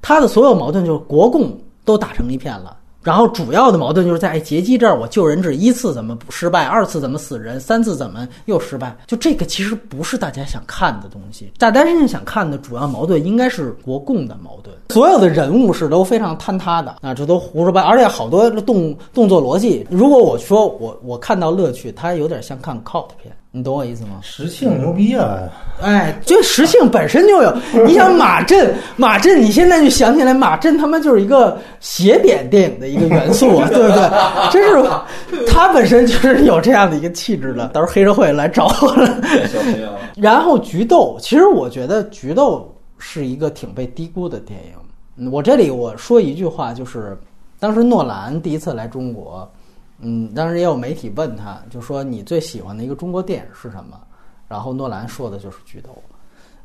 它的所有矛盾就是国共都打成一片了。然后主要的矛盾就是在哎劫机这儿，我救人质一次怎么失败，二次怎么死人，三次怎么又失败？就这个其实不是大家想看的东西。大家真正想看的主要矛盾应该是国共的矛盾。所有的人物是都非常坍塌的啊，这都胡说八，而且好多动动作逻辑。如果我说我我看到乐趣，它有点像看 cult 片。你懂我意思吗？石庆牛逼啊！哎，就石庆本身就有。你想马震，马震，你现在就想起来，马震他妈就是一个斜扁电影的一个元素啊，对不对？真是，他本身就是有这样的一个气质的。到时候黑社会来找我了。然后菊豆，其实我觉得菊豆是一个挺被低估的电影。我这里我说一句话，就是当时诺兰第一次来中国。嗯，当时也有媒体问他，就说你最喜欢的一个中国电影是什么？然后诺兰说的就是《菊豆》，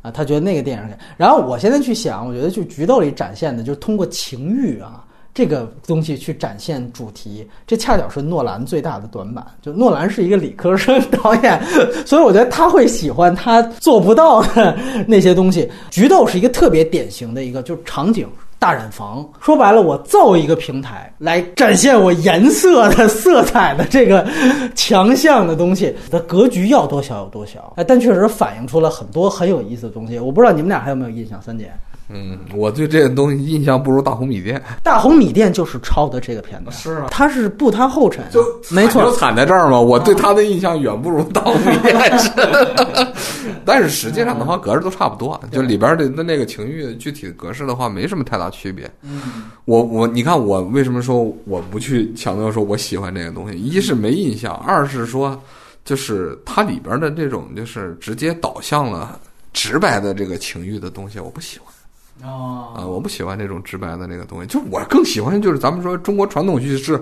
啊，他觉得那个电影。然后我现在去想，我觉得就《菊豆》里展现的，就是通过情欲啊这个东西去展现主题，这恰巧是诺兰最大的短板。就诺兰是一个理科生导演，所以我觉得他会喜欢他做不到的那些东西。《菊豆》是一个特别典型的一个，就是场景。大染坊说白了，我造一个平台来展现我颜色的 色彩的这个强项的东西的格局要多小有多小，哎，但确实反映出了很多很有意思的东西。我不知道你们俩还有没有印象，三姐。嗯，我对这个东西印象不如大红米店。大红米店就是抄的这个片子，是啊，他是步他后尘，就没错，就惨在这儿嘛。我对他的印象远不如大红米店，但是实际上的话，格式都差不多，就里边的那那个情欲具体的格式的话，没什么太大区别。嗯，我我你看我为什么说我不去强调说我喜欢这个东西？一是没印象，二是说就是它里边的这种就是直接导向了直白的这个情欲的东西，我不喜欢。哦啊，我不喜欢那种直白的那个东西，就我更喜欢就是咱们说中国传统叙事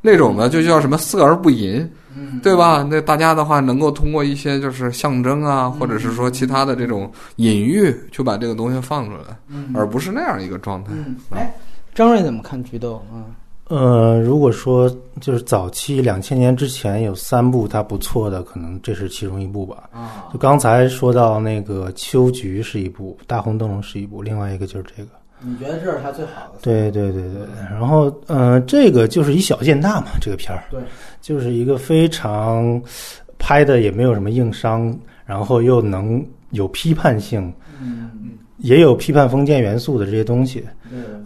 那种的，就叫什么色而不淫，嗯，对吧？那大家的话能够通过一些就是象征啊，或者是说其他的这种隐喻，去把这个东西放出来，嗯而不是那样一个状态。嗯，哎，张瑞怎么看菊豆？嗯呃，如果说就是早期两千年之前有三部它不错的，可能这是其中一部吧。啊就刚才说到那个《秋菊》是一部，《大红灯笼》是一部，另外一个就是这个。你觉得这是他最好的？对对对对，然后呃，这个就是以小见大嘛，这个片儿，对，就是一个非常拍的也没有什么硬伤，然后又能有批判性，嗯，也有批判封建元素的这些东西，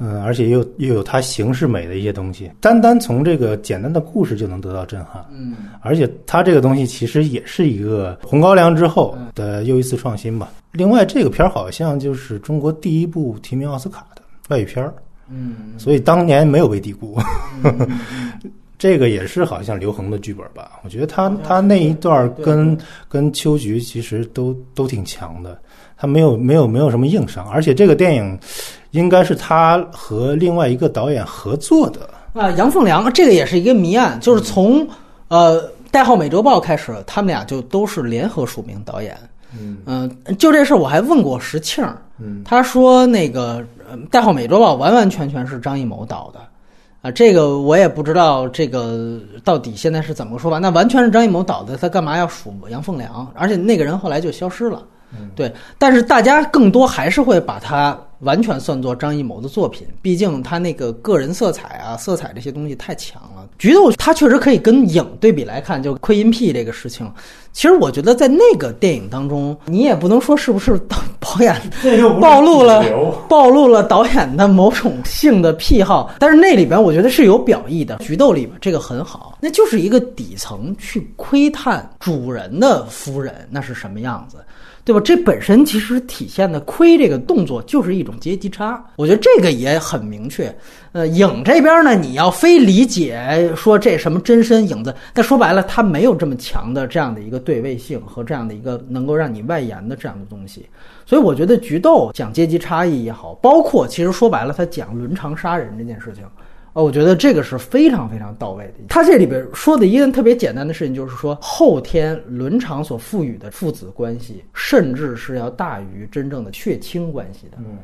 嗯，而且又又有它形式美的一些东西，单单从这个简单的故事就能得到震撼，嗯。而且它这个东西其实也是一个红高粱之后的又一次创新吧。另外，这个片儿好像就是中国第一部提名奥斯卡的外语片儿，嗯。所以当年没有被低估。嗯。这个也是好像刘恒的剧本吧？我觉得他他那一段跟跟秋菊其实都都挺强的，他没有没有没有什么硬伤，而且这个电影应该是他和另外一个导演合作的。啊，杨凤良这个也是一个谜案，就是从呃《代号美洲豹》开始，他们俩就都是联合署名导演。嗯就这事儿我还问过石庆，嗯他说那个呃《代号美洲豹》完完全全是张艺谋导的。啊，这个我也不知道，这个到底现在是怎么个说法？那完全是张艺谋导的，他干嘛要数杨凤良？而且那个人后来就消失了。对，但是大家更多还是会把它完全算作张艺谋的作品，毕竟他那个个人色彩啊、色彩这些东西太强了。菊豆他确实可以跟影对比来看，就窥阴癖这个事情，其实我觉得在那个电影当中，你也不能说是不是导导演 暴露了暴露了导演的某种性的癖好，但是那里边我觉得是有表意的。菊豆里边这个很好，那就是一个底层去窥探主人的夫人那是什么样子。对吧？这本身其实体现的亏这个动作就是一种阶级差，我觉得这个也很明确。呃，影这边呢，你要非理解说这什么真身影子，但说白了，它没有这么强的这样的一个对位性和这样的一个能够让你外延的这样的东西。所以我觉得菊豆讲阶级差异也好，包括其实说白了，他讲伦常杀人这件事情。呃，我觉得这个是非常非常到位的。他这里边说的一个特别简单的事情，就是说后天伦常所赋予的父子关系，甚至是要大于真正的血亲关系的。嗯，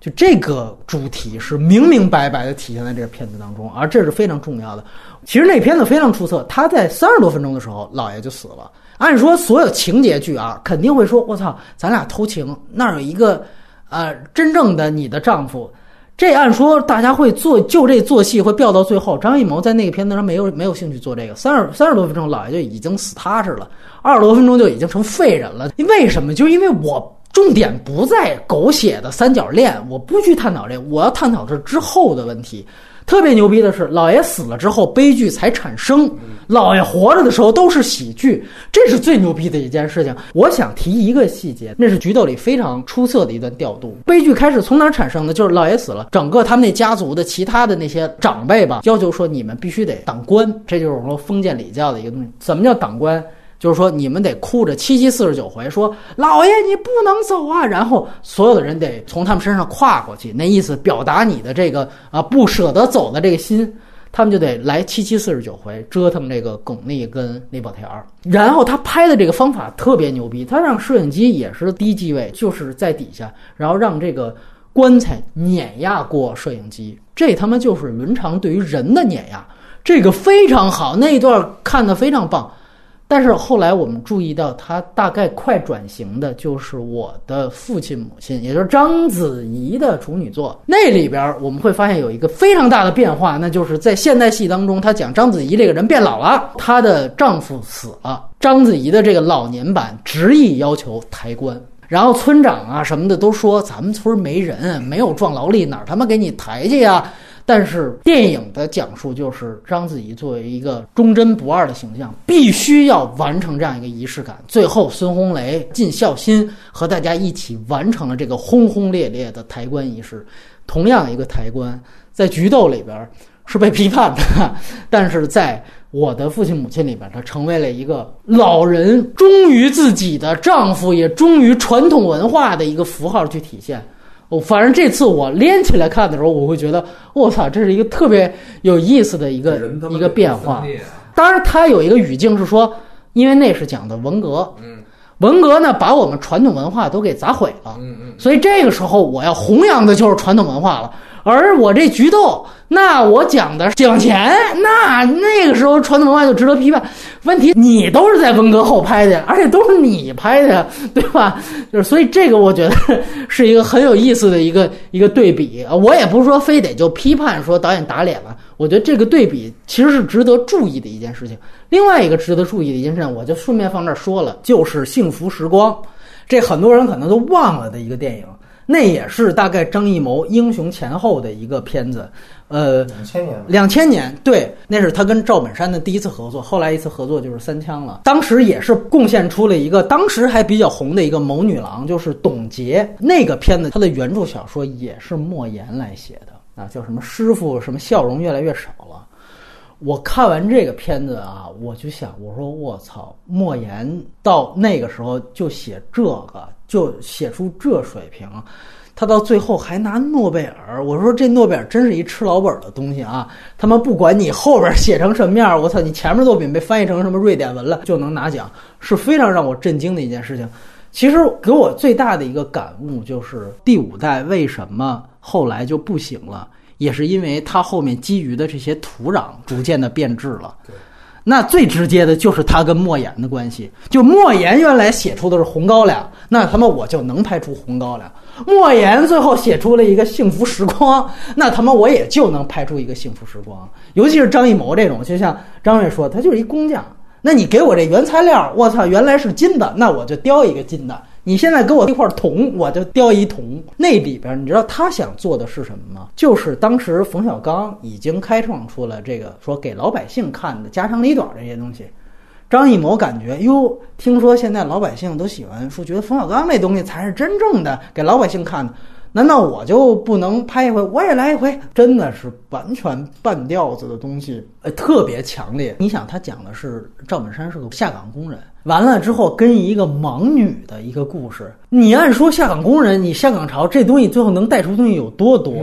就这个主题是明明白白的体现在这个片子当中，而这是非常重要的。其实那片子非常出色，他在三十多分钟的时候，老爷就死了。按说所有情节剧啊，肯定会说：“我操，咱俩偷情，那儿有一个呃真正的你的丈夫。”这按说大家会做就这做戏会飙到最后。张艺谋在那个片子上没有没有兴趣做这个，三十三十多分钟，老爷就已经死踏实了，二十多分钟就已经成废人了。为什么？就是因为我。重点不在狗血的三角恋，我不去探讨这个，我要探讨这之后的问题。特别牛逼的是，老爷死了之后，悲剧才产生；老爷活着的时候都是喜剧，这是最牛逼的一件事情。我想提一个细节，那是《菊豆》里非常出色的一段调度。悲剧开始从哪产生的？就是老爷死了，整个他们那家族的其他的那些长辈吧，要求说你们必须得当官，这就是我们说封建礼教的一个东西。怎么叫当官？就是说，你们得哭着七七四十九回说：“老爷，你不能走啊！”然后所有的人得从他们身上跨过去，那意思表达你的这个啊不舍得走的这个心，他们就得来七七四十九回折腾这个巩俐跟李保田儿。然后他拍的这个方法特别牛逼，他让摄影机也是低机位，就是在底下，然后让这个棺材碾压过摄影机，这他妈就是伦常对于人的碾压，这个非常好，那一段看的非常棒。但是后来我们注意到，他大概快转型的就是我的父亲母亲，也就是章子怡的处女作。那里边我们会发现有一个非常大的变化，那就是在现代戏当中，他讲章子怡这个人变老了，她的丈夫死了，章子怡的这个老年版执意要求抬棺，然后村长啊什么的都说咱们村没人，没有壮劳力，哪他妈给你抬去呀？但是电影的讲述就是章子怡作为一个忠贞不二的形象，必须要完成这样一个仪式感。最后，孙红雷尽孝心和大家一起完成了这个轰轰烈烈的抬棺仪式。同样一个抬棺，在《菊豆》里边是被批判的，但是在我的父亲母亲里边，它成为了一个老人忠于自己的丈夫，也忠于传统文化的一个符号去体现。我反正这次我连起来看的时候，我会觉得，我操，这是一个特别有意思的一个一个变化。当然，它有一个语境是说，因为那是讲的文革，文革呢把我们传统文化都给砸毁了，所以这个时候我要弘扬的就是传统文化了。而我这菊豆，那我讲的讲钱，那那个时候传统文化就值得批判。问题你都是在文革后拍的，而且都是你拍的，对吧？就是所以这个我觉得是一个很有意思的一个一个对比啊。我也不是说非得就批判说导演打脸了，我觉得这个对比其实是值得注意的一件事情。另外一个值得注意的一件事情，我就顺便放这儿说了，就是《幸福时光》，这很多人可能都忘了的一个电影。那也是大概张艺谋英雄前后的一个片子，呃，两千年，两千年，对，那是他跟赵本山的第一次合作，后来一次合作就是《三枪》了。当时也是贡献出了一个当时还比较红的一个谋女郎，就是董洁。那个片子，它的原著小说也是莫言来写的啊，叫什么师傅什么笑容越来越少了。我看完这个片子啊，我就想，我说我操，莫言到那个时候就写这个。就写出这水平，他到最后还拿诺贝尔。我说这诺贝尔真是一吃老本的东西啊！他妈不管你后边写成什么样，我操，你前面作品被翻译成什么瑞典文了就能拿奖，是非常让我震惊的一件事情。其实给我最大的一个感悟就是第五代为什么后来就不行了，也是因为它后面基于的这些土壤逐渐的变质了。那最直接的就是他跟莫言的关系，就莫言原来写出的是红高粱，那他妈我就能拍出红高粱；莫言最后写出了一个幸福时光，那他妈我也就能拍出一个幸福时光。尤其是张艺谋这种，就像张瑞说，他就是一工匠。那你给我这原材料，我操，原来是金的，那我就雕一个金的。你现在给我一块铜，我就雕一铜。那里边你知道他想做的是什么吗？就是当时冯小刚已经开创出了这个说给老百姓看的家长里短这些东西。张艺谋感觉哟，听说现在老百姓都喜欢说，觉得冯小刚那东西才是真正的给老百姓看的。难道我就不能拍一回？我也来一回？真的是完全半吊子的东西，呃，特别强烈。你想，他讲的是赵本山是个下岗工人，完了之后跟一个盲女的一个故事。你按说下岗工人，你下岗潮这东西最后能带出东西有多多？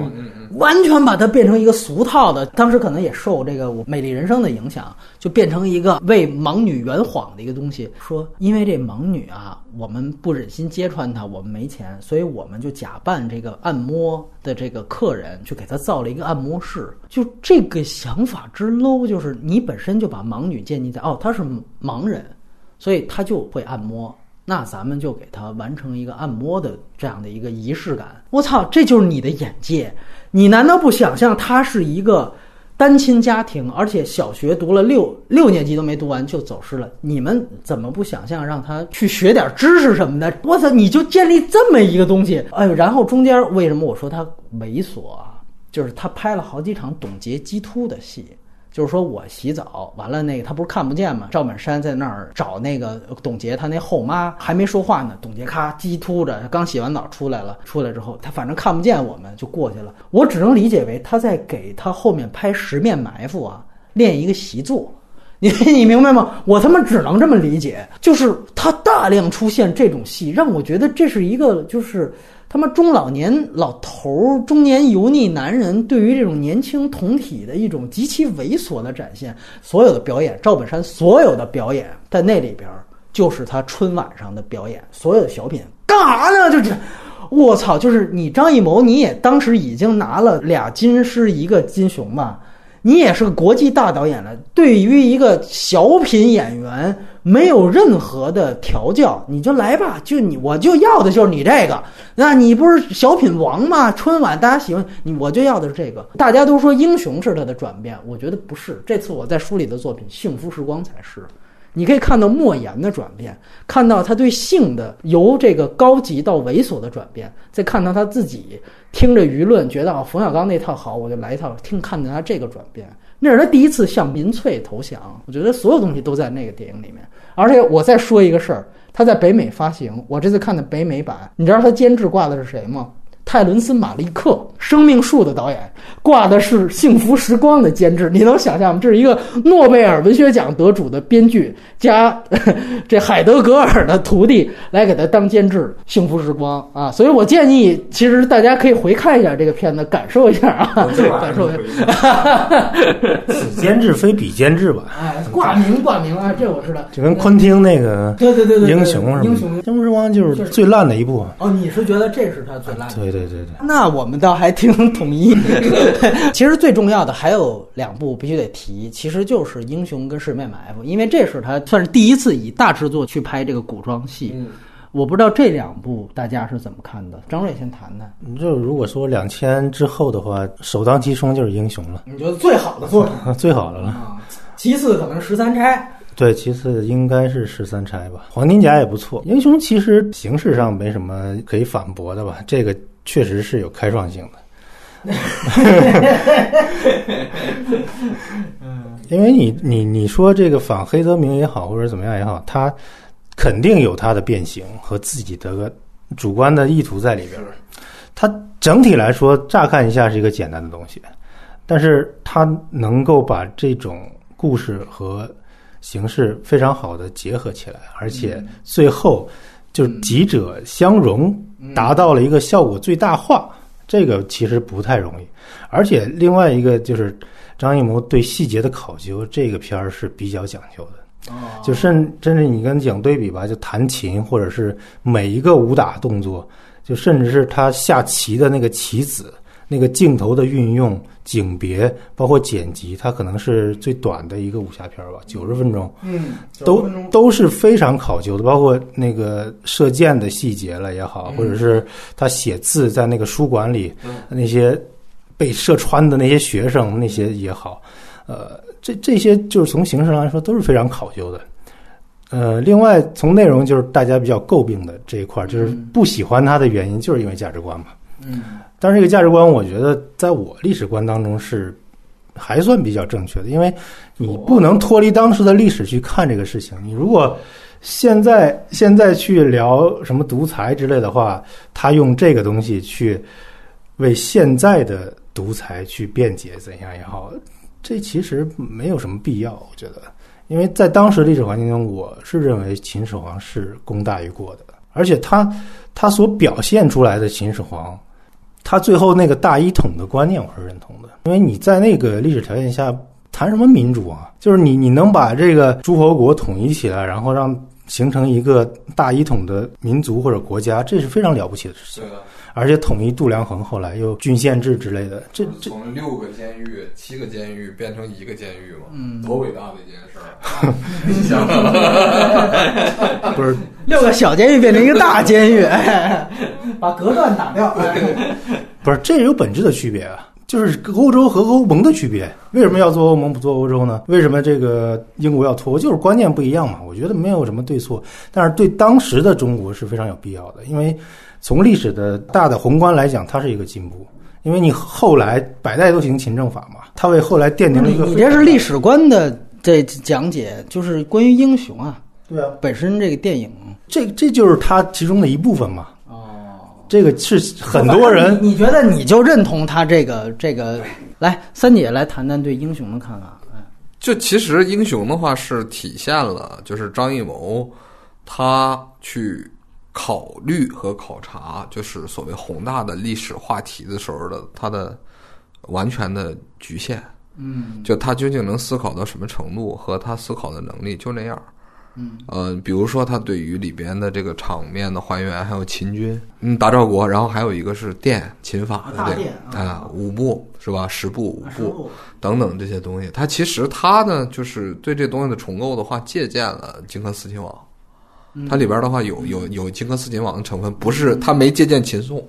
完全把它变成一个俗套的。当时可能也受这个《美丽人生》的影响，就变成一个为盲女圆谎的一个东西。说因为这盲女啊，我们不忍心揭穿她，我们没钱，所以我们就假扮这个按摩的这个客人，去给她造了一个按摩室。就这个想法之 low，就是你本身就把盲女建立在哦，她是盲人，所以她就会按摩。那咱们就给他完成一个按摩的这样的一个仪式感。我操，这就是你的眼界！你难道不想象他是一个单亲家庭，而且小学读了六六年级都没读完就走失了？你们怎么不想象让他去学点知识什么的？我操，你就建立这么一个东西，哎，然后中间为什么我说他猥琐啊？就是他拍了好几场董洁鸡突的戏。就是说我洗澡完了，那个他不是看不见吗？赵本山在那儿找那个董洁，他那后妈还没说话呢。董洁咔鸡突着，刚洗完澡出来了。出来之后，他反正看不见我们，就过去了。我只能理解为他在给他后面拍十面埋伏啊，练一个习作。你你明白吗？我他妈只能这么理解，就是他大量出现这种戏，让我觉得这是一个就是。他妈中老年老头儿、中年油腻男人对于这种年轻同体的一种极其猥琐的展现，所有的表演，赵本山所有的表演在那里边就是他春晚上的表演，所有的小品干啥呢？就是，我操，就是你张艺谋，你也当时已经拿了俩金狮一个金熊吧。你也是个国际大导演了，对于一个小品演员没有任何的调教，你就来吧，就你我就要的就是你这个，那你不是小品王吗？春晚大家喜欢你，我就要的是这个。大家都说英雄是他的转变，我觉得不是。这次我在书里的作品《幸福时光》才是。你可以看到莫言的转变，看到他对性的由这个高级到猥琐的转变，再看到他自己听着舆论觉得啊冯小刚那套好，我就来一套。听看到他这个转变，那是他第一次向民粹投降。我觉得所有东西都在那个电影里面。而且我再说一个事儿，他在北美发行，我这次看的北美版，你知道他监制挂的是谁吗？泰伦斯·马利克，《生命树》的导演，挂的是《幸福时光》的监制。你能想象吗？这是一个诺贝尔文学奖得主的编剧加这海德格尔的徒弟来给他当监制，《幸福时光》啊！所以我建议，其实大家可以回看一下这个片子，感受一下啊，感受一下。此监制非彼监制吧？哎，挂名挂名啊，这我知道。就跟昆汀那个对对对对英雄是吗？英雄，《幸福时光》就是最烂的一部。哦，你是觉得这是他最烂的？对。对对对对，那我们倒还挺统一。其实最重要的还有两部必须得提，其实就是《英雄》跟《十面埋伏》，因为这是他算是第一次以大制作去拍这个古装戏。嗯，我不知道这两部大家是怎么看的。张瑞先谈谈。你就如果说两千之后的话，首当其冲就是《英雄》了。你觉得最好的作品？最好的了。啊，其次可能十三钗。对，其次应该是十三钗吧。黄金甲也不错。英雄其实形式上没什么可以反驳的吧？这个。确实是有开创性的，因为你你你说这个仿黑泽明也好，或者怎么样也好，他肯定有他的变形和自己的主观的意图在里边。他整体来说，乍看一下是一个简单的东西，但是他能够把这种故事和形式非常好的结合起来，而且最后就几者相融。达到了一个效果最大化，这个其实不太容易。而且另外一个就是张艺谋对细节的考究，这个片儿是比较讲究的。哦，就甚甚至你跟讲对比吧，就弹琴或者是每一个武打动作，就甚至是他下棋的那个棋子。那个镜头的运用、景别，包括剪辑，它可能是最短的一个武侠片吧，九十分钟，嗯，都都是非常考究的。包括那个射箭的细节了也好，或者是他写字在那个书馆里那些被射穿的那些学生那些也好，呃，这这些就是从形式上来说都是非常考究的。呃，另外从内容就是大家比较诟病的这一块，就是不喜欢它的原因，就是因为价值观嘛，嗯。但是这个价值观，我觉得在我历史观当中是还算比较正确的，因为你不能脱离当时的历史去看这个事情。你如果现在现在去聊什么独裁之类的话，他用这个东西去为现在的独裁去辩解，怎样也好，这其实没有什么必要。我觉得，因为在当时历史环境中，我是认为秦始皇是功大于过的，而且他他所表现出来的秦始皇。他最后那个大一统的观念我是认同的，因为你在那个历史条件下谈什么民主啊？就是你你能把这个诸侯国统一起来，然后让形成一个大一统的民族或者国家，这是非常了不起的事情。而且统一度量衡，后来又郡县制之类的，这这从六个监狱、七个监狱变成一个监狱嘛，嗯多伟大的一件事儿！不是六个小监狱变成一个大监狱，哎，把隔断打掉。哎不是，这有本质的区别啊，就是欧洲和欧盟的区别。为什么要做欧盟不做欧洲呢？为什么这个英国要脱欧？就是观念不一样嘛。我觉得没有什么对错，但是对当时的中国是非常有必要的，因为从历史的大的宏观来讲，它是一个进步。因为你后来百代都行勤政法嘛，它为后来奠定了一个你这是历史观的这讲解，就是关于英雄啊，对啊，本身这个电影这这就是它其中的一部分嘛。哦，这个是很多人你你觉得你就认同他这个这个？来，三姐来谈谈对英雄的看法。哎就其实英雄的话是体现了，就是张艺谋他去考虑和考察，就是所谓宏大的历史话题的时候的他的完全的局限。嗯就他究竟能思考到什么程度，和他思考的能力就那样。嗯，呃，比如说他对于里边的这个场面的还原，还有秦军，嗯，大赵国，然后还有一个是殿秦法的殿啊啊，五部是吧？十部五部部等等这些东西，他其实他呢，就是对这东西的重构的话，借鉴了荆轲刺秦王。嗯。它里边的话有有有荆轲刺秦王的成分，不是他没借鉴秦宋，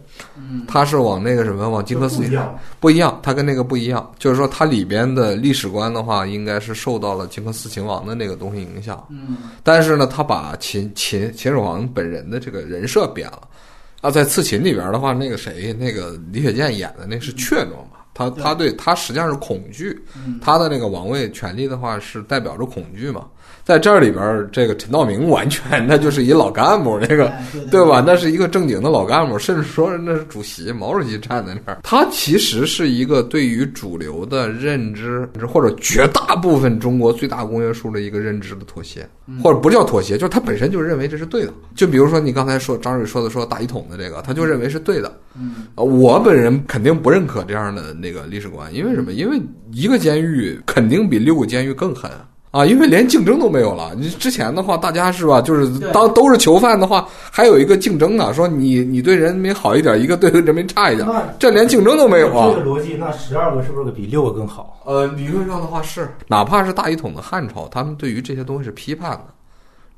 他是往那个什么往荆轲刺秦不一样。不一样，它跟那个不一样，就是说它里边的历史观的话，应该是受到了荆轲刺秦王的那个东西影响。嗯。但是呢，他把秦秦秦始皇本人的这个人设变了。啊，在刺秦里边的话，那个谁，那个李雪健演的那是怯懦嘛，他他对他实际上是恐惧，嗯。他的那个王位权力的话是代表着恐惧嘛。在这里边，这个陈道明完全那就是一老干部，那个哎对吧？那是一个正经的老干部，甚至说那是主席，毛主席站在那儿。他其实是一个对于主流的认知，或者绝大部分中国最大公约数的一个认知的妥协，或者不叫妥协，就是他本身就认为这是对的。就比如说你刚才说张瑞说的说大一统的这个，他就认为是对的。嗯呃我本人肯定不认可这样的那个历史观，因为什么？因为一个监狱肯定比六个监狱更狠啊！因为连竞争都没有了。你之前的话，大家是吧？就是当都是囚犯的话，还有一个竞争呢，说你你对人民好一点，一个对人民差一点那，这连竞争都没有啊！这个逻辑，那十二个是不是比六个更好？呃，理论上的话是，哪怕是大一统的汉朝，他们对于这些东西是批判的，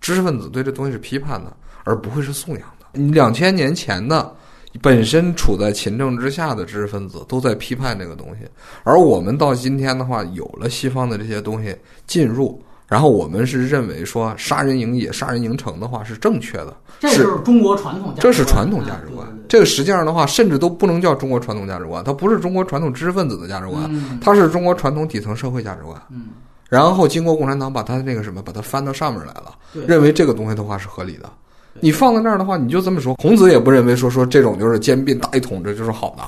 知识分子对这东西是批判的，而不会是颂扬的。两千年前的本身处在秦政之下的知识分子都在批判这个东西，而我们到今天的话，有了西方的这些东西进入，然后我们是认为说杀人营野、杀人营城的话是正确的，这是中国传统价值观，这是传统价值观啊。对对对这个实际上的话，甚至都不能叫中国传统价值观，它不是中国传统知识分子的价值观，嗯它是中国传统底层社会价值观。嗯，然后经过共产党把它那个什么，把它翻到上面来了，认为这个东西的话是合理的。你放在那儿的话，你就这么说，孔子也不认为说说这种就是兼并大一统这就是好的，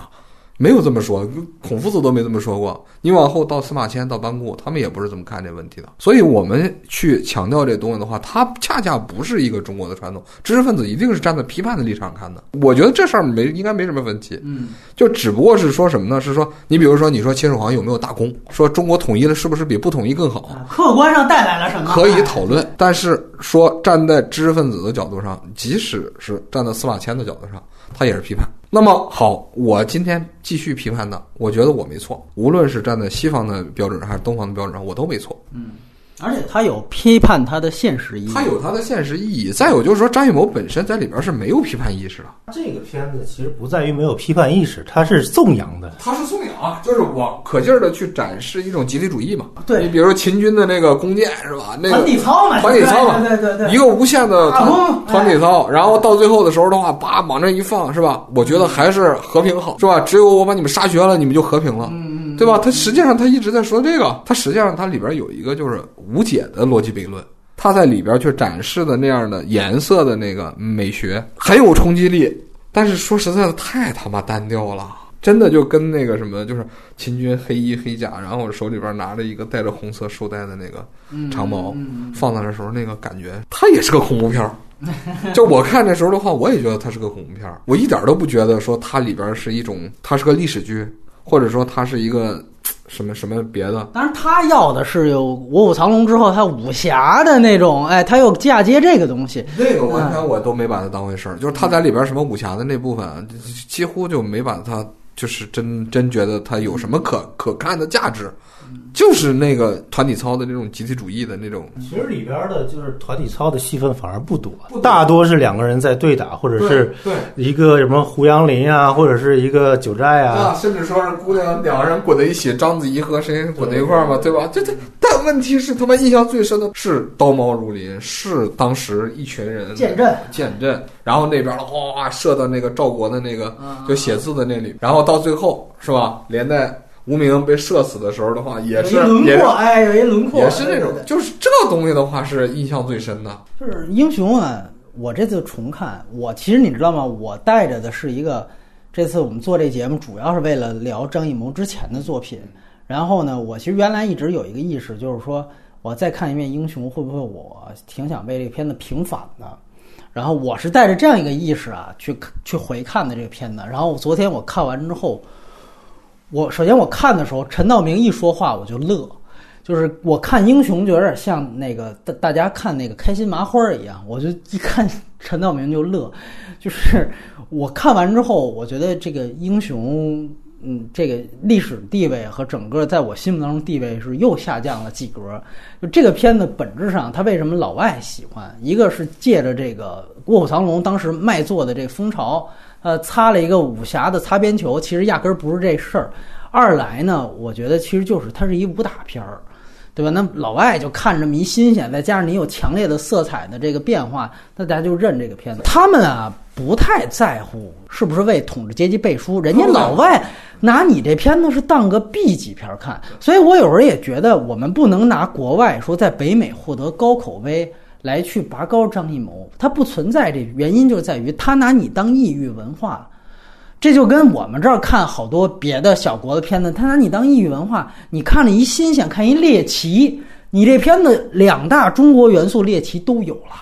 没有这么说，孔夫子都没这么说过。你往后到司马迁到班固，他们也不是这么看这问题的。所以我们去强调这东西的话，它恰恰不是一个中国的传统，知识分子一定是站在批判的立场看的。我觉得这事儿没应该没什么分歧。嗯就只不过是说什么呢？是说你比如说，你说秦始皇有没有大功？说中国统一了是不是比不统一更好？啊客观上带来了什么？可以讨论，但是说站在知识分子的角度上，即使是站在司马迁的角度上，他也是批判。那么好，我今天继续批判的，我觉得我没错，无论是站在西方的标准还是东方的标准上，我都没错。嗯，而且他有批判他的现实意义，他有它的现实意义。再有就是说，张艺谋本身在里边是没有批判意识的，这个片子其实不在于没有批判意识，它是颂扬的。他是颂扬，就是我可劲儿的去展示一种集体主义嘛。对你比如说秦军的那个弓箭是吧？那团个体操嘛，团体操嘛，对对对对，一个无限的团团体操，然后到最后的时候的话，叭往那一放是吧？我觉得还是和平好是吧？只有我把你们杀绝了，你们就和平了，嗯嗯，对吧？他实际上他一直在说这个，他实际上它里边有一个就是无解的逻辑悖论。他在里边去展示的那样的颜色的那个美学很有冲击力，但是说实在的，太他妈单调了。真的就跟那个什么，就是秦军黑衣黑甲，然后手里边拿着一个带着红色绶带的那个长矛，嗯放在那时候那个感觉，它也是个恐怖片儿，就我看的时候的话，我也觉得它是个恐怖片儿，我一点都不觉得说它里边是一种，它是个历史剧，或者说它是一个什么什么别的。当然，他要的是有《卧虎藏龙》之后，他武侠的那种，哎，他又嫁接这个东西。那个完全我都没把它当回事儿，就是他在里边什么武侠的那部分，几乎就没把它，就是真真觉得它有什么可可看的价值。就是那个团体操的那种集体主义的那种，其实里边的就是团体操的戏份反而不多，大多是两个人在对打，或者是对一个什么胡杨林啊，或者是一个九寨啊，啊，甚至说是姑娘两个人滚在一起，章子怡和谁滚在一块儿嘛，对。吧？这这，但问题是他妈印象最深的是刀矛如林，是当时一群人剑阵，然后那边哗射到那个赵国的那个啊。就写字的那里，然后到最后是吧？连带无名被射死的时候的话，也是一轮廓，哎，有一轮廓，也是那种就是这东西的话是印象最深的。就是英雄啊，我这次重看，我其实你知道吗？我带着的是一个，这次我们做这节目主要是为了聊张艺谋之前的作品。然后呢，我其实原来一直有一个意识，就是说我再看一遍《英雄》，会不会我挺想为这个片子平反的？然后我是带着这样一个意识啊，去去回看的这个片子。然后昨天我看完之后，我首先我看的时候，陈道明一说话我就乐，就是我看英雄就有点像那个大大家看那个开心麻花一样，我就一看陈道明就乐，就是我看完之后，我觉得这个英雄，嗯，这个历史地位和整个在我心目当中地位是又下降了几格。就这个片子本质上，它为什么老外喜欢？一个是借着这个《卧虎藏龙》当时卖座的这个风潮，呃，擦了一个武侠的擦边球，其实压根儿不是这事儿。二来呢，我觉得其实就是它是一武打片儿，对吧？那老外就看着迷新鲜，再加上你有强烈的色彩的这个变化，那大家就认这个片子。他们啊不太在乎是不是为统治阶级背书，人家老外拿你这片子是当个 B 级片儿看，所以我有时候也觉得我们不能拿国外说在北美获得高口碑。来去拔高张艺谋，他不存在这原因就在于他拿你当异域文化，这就跟我们这儿看好多别的小国的片子，他拿你当异域文化，你看了一新鲜，看一猎奇，你这片子两大中国元素猎奇都有了，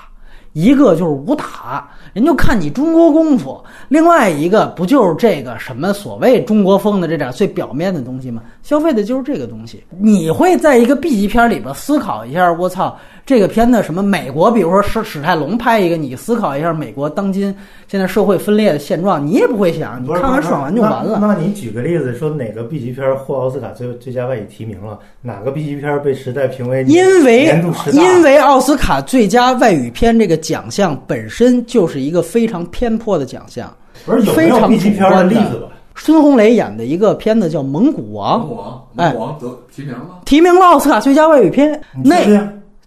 一个就是武打，人就看你中国功夫；另外一个不就是这个什么所谓中国风的这点最表面的东西吗？消费的就是这个东西。你会在一个 B 级片里边思考一下，我操，这个片子什么美国，比如说史史泰龙拍一个，你思考一下美国当今现在社会分裂的现状，你也不会想，你看完爽完就完了。那那你举个例子，说哪个 B 级片获奥斯卡最最佳外语提名了？哪个 B 级片被时代评为因为年度十大？因为奥斯卡最佳外语片这个奖项本身就是一个非常偏颇的奖项。不是有没有非常 B 级片的例子吧？孙红雷演的一个片子叫《蒙古王》，王哎王得提名了，提名了奥斯卡最佳外语片。那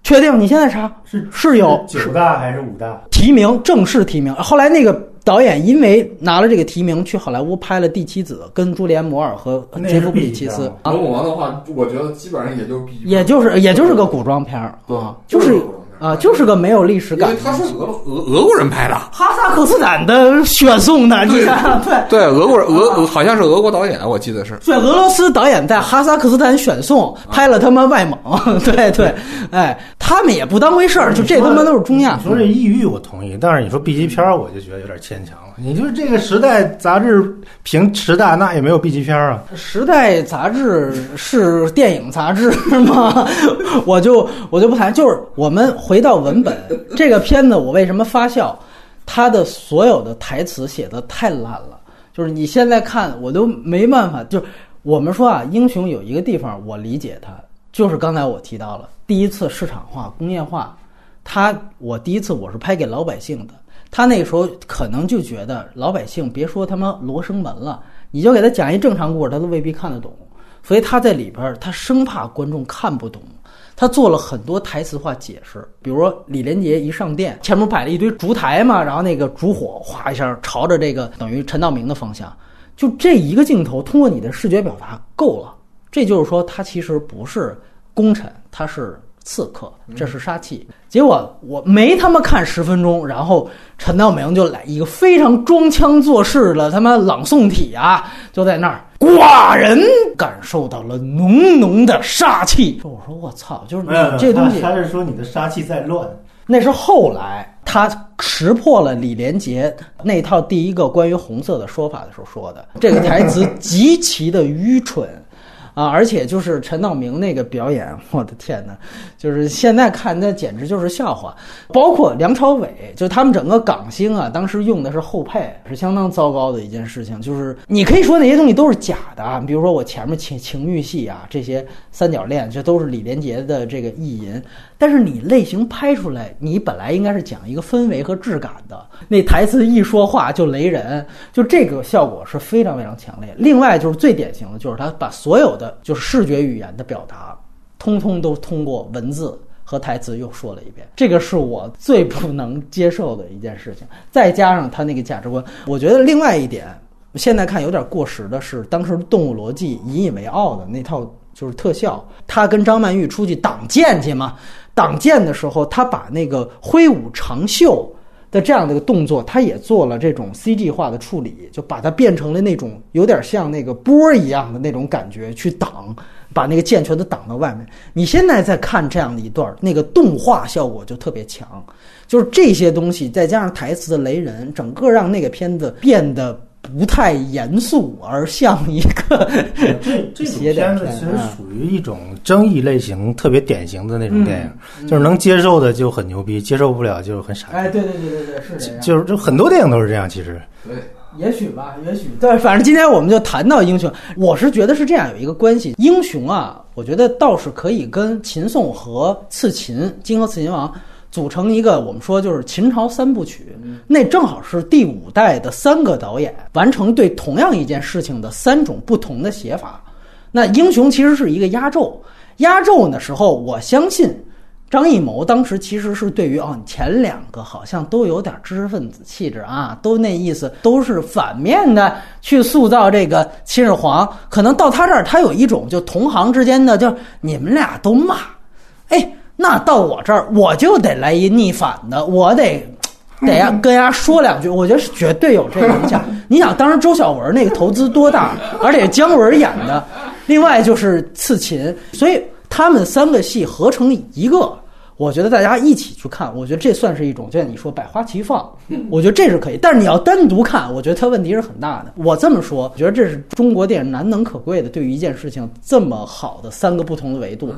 确定？你现在查是是有九大还是五大？提名，正式提名。后来那个导演因为拿了这个提名，去好莱坞拍了《第七子》，跟朱利安·摩尔和杰夫·布 B 里奇斯啊蒙，古王的话，我觉得基本上也就是 B 也就是也就是个古装片儿啊，就是啊，就是个没有历史感。他是俄俄俄国人拍的，哈萨克斯坦的选送的，你看，对。对，俄国人俄俄好像是俄国导演，我记得是。对，俄罗斯导演在哈萨克斯坦选送拍了他妈外蒙，对 对，哎，他们也不当回事儿，就这他妈都是中亚你。说这抑郁我同意，但是你说 B 级片儿，我就觉得有点牵强了。你就是这个时代杂志评十大，那也没有 B 级片儿啊。时代杂志是电影杂志吗？我就我就不谈，就是我们回到文本，这个片子我为什么发笑？它的所有的台词写的太烂了，就是你现在看我都没办法。就我们说啊，英雄有一个地方我理解它，就是刚才我提到了第一次市场化、工业化，他我第一次我是拍给老百姓的，他那时候可能就觉得老百姓别说他妈罗生门了，你就给他讲一正常故事，他都未必看得懂，所以他在里边他生怕观众看不懂。他做了很多台词化解释，比如说李连杰一上殿，前面摆了一堆烛台嘛，然后那个烛火哗一下朝着这个等于陈道明的方向，就这一个镜头，通过你的视觉表达够了。这就是说，他其实不是功臣，他是刺客，这是杀气。结果我没他妈看十分钟，然后陈道明就来一个非常装腔作势的他妈朗诵体啊，就在那儿，寡人感受到了浓浓的杀气。我说我操，就是你这东西他他是说你的杀气在乱。那是后来，他识破了李连杰那套第一个关于红色的说法的时候说的。这个台词极其的愚蠢。啊，而且就是陈道明那个表演，我的天哪！就是现在看那简直就是笑话。包括梁朝伟，就他们整个港星啊，当时用的是后配，是相当糟糕的一件事情。就是你可以说那些东西都是假的啊，比如说我前面情情欲戏啊，这些三角恋，这都是李连杰的这个意淫。但是你类型拍出来，你本来应该是讲一个氛围和质感的。那台词一说话就雷人，就这个效果是非常非常强烈。另外就是最典型的就是他把所有的就是视觉语言的表达，通通都通过文字和台词又说了一遍。这个是我最不能接受的一件事情。再加上他那个价值观，我觉得另外一点，现在看有点过时的是，当时动物逻辑引以为傲的那套就是特效。他跟张曼玉出去挡剑去嘛。挡剑的时候，他把那个挥舞长袖的这样的一个动作，他也做了这种 CG 化的处理，就把它变成了那种有点像那个波一样的那种感觉去挡，把那个剑全都挡到外面。你现在再看这样的一段，那个动画效果就特别强，就是这些东西再加上台词的雷人，整个让那个片子变得。不太严肃，而像一个这这种 片子其实属于一种争议类型，特别典型的那种电影，就是能接受的就很牛逼，接受不了就很傻。哎，对对对对对，是这样。就是就很多电影都是这样，其实。对，也许吧，也许。对，反正今天我们就谈到英雄，我是觉得是这样有一个关系，英雄啊，我觉得倒是可以跟秦宋和刺秦，荆和刺秦王。组成一个我们说就是秦朝三部曲，那正好是第五代的三个导演完成对同样一件事情的三种不同的写法。那英雄其实是一个压轴，压轴的时候，我相信张艺谋当时其实是对于哦前两个好像都有点知识分子气质啊，都那意思，都是反面的去塑造这个秦始皇。可能到他这儿，他有一种就同行之间的，就你们俩都骂，哎。那到我这儿，我就得来一逆反的，我得 得呀跟人家说两句。我觉得是绝对有这个影响。你想，当时周晓文那个投资多大，而且姜文演的，另外就是刺秦，所以他们三个戏合成一个，我觉得大家一起去看，我觉得这算是一种，就像你说百花齐放，我觉得这是可以。但是你要单独看，我觉得它问题是很大的。我这么说，我觉得这是中国电影难能可贵的，对于一件事情这么好的三个不同的维度。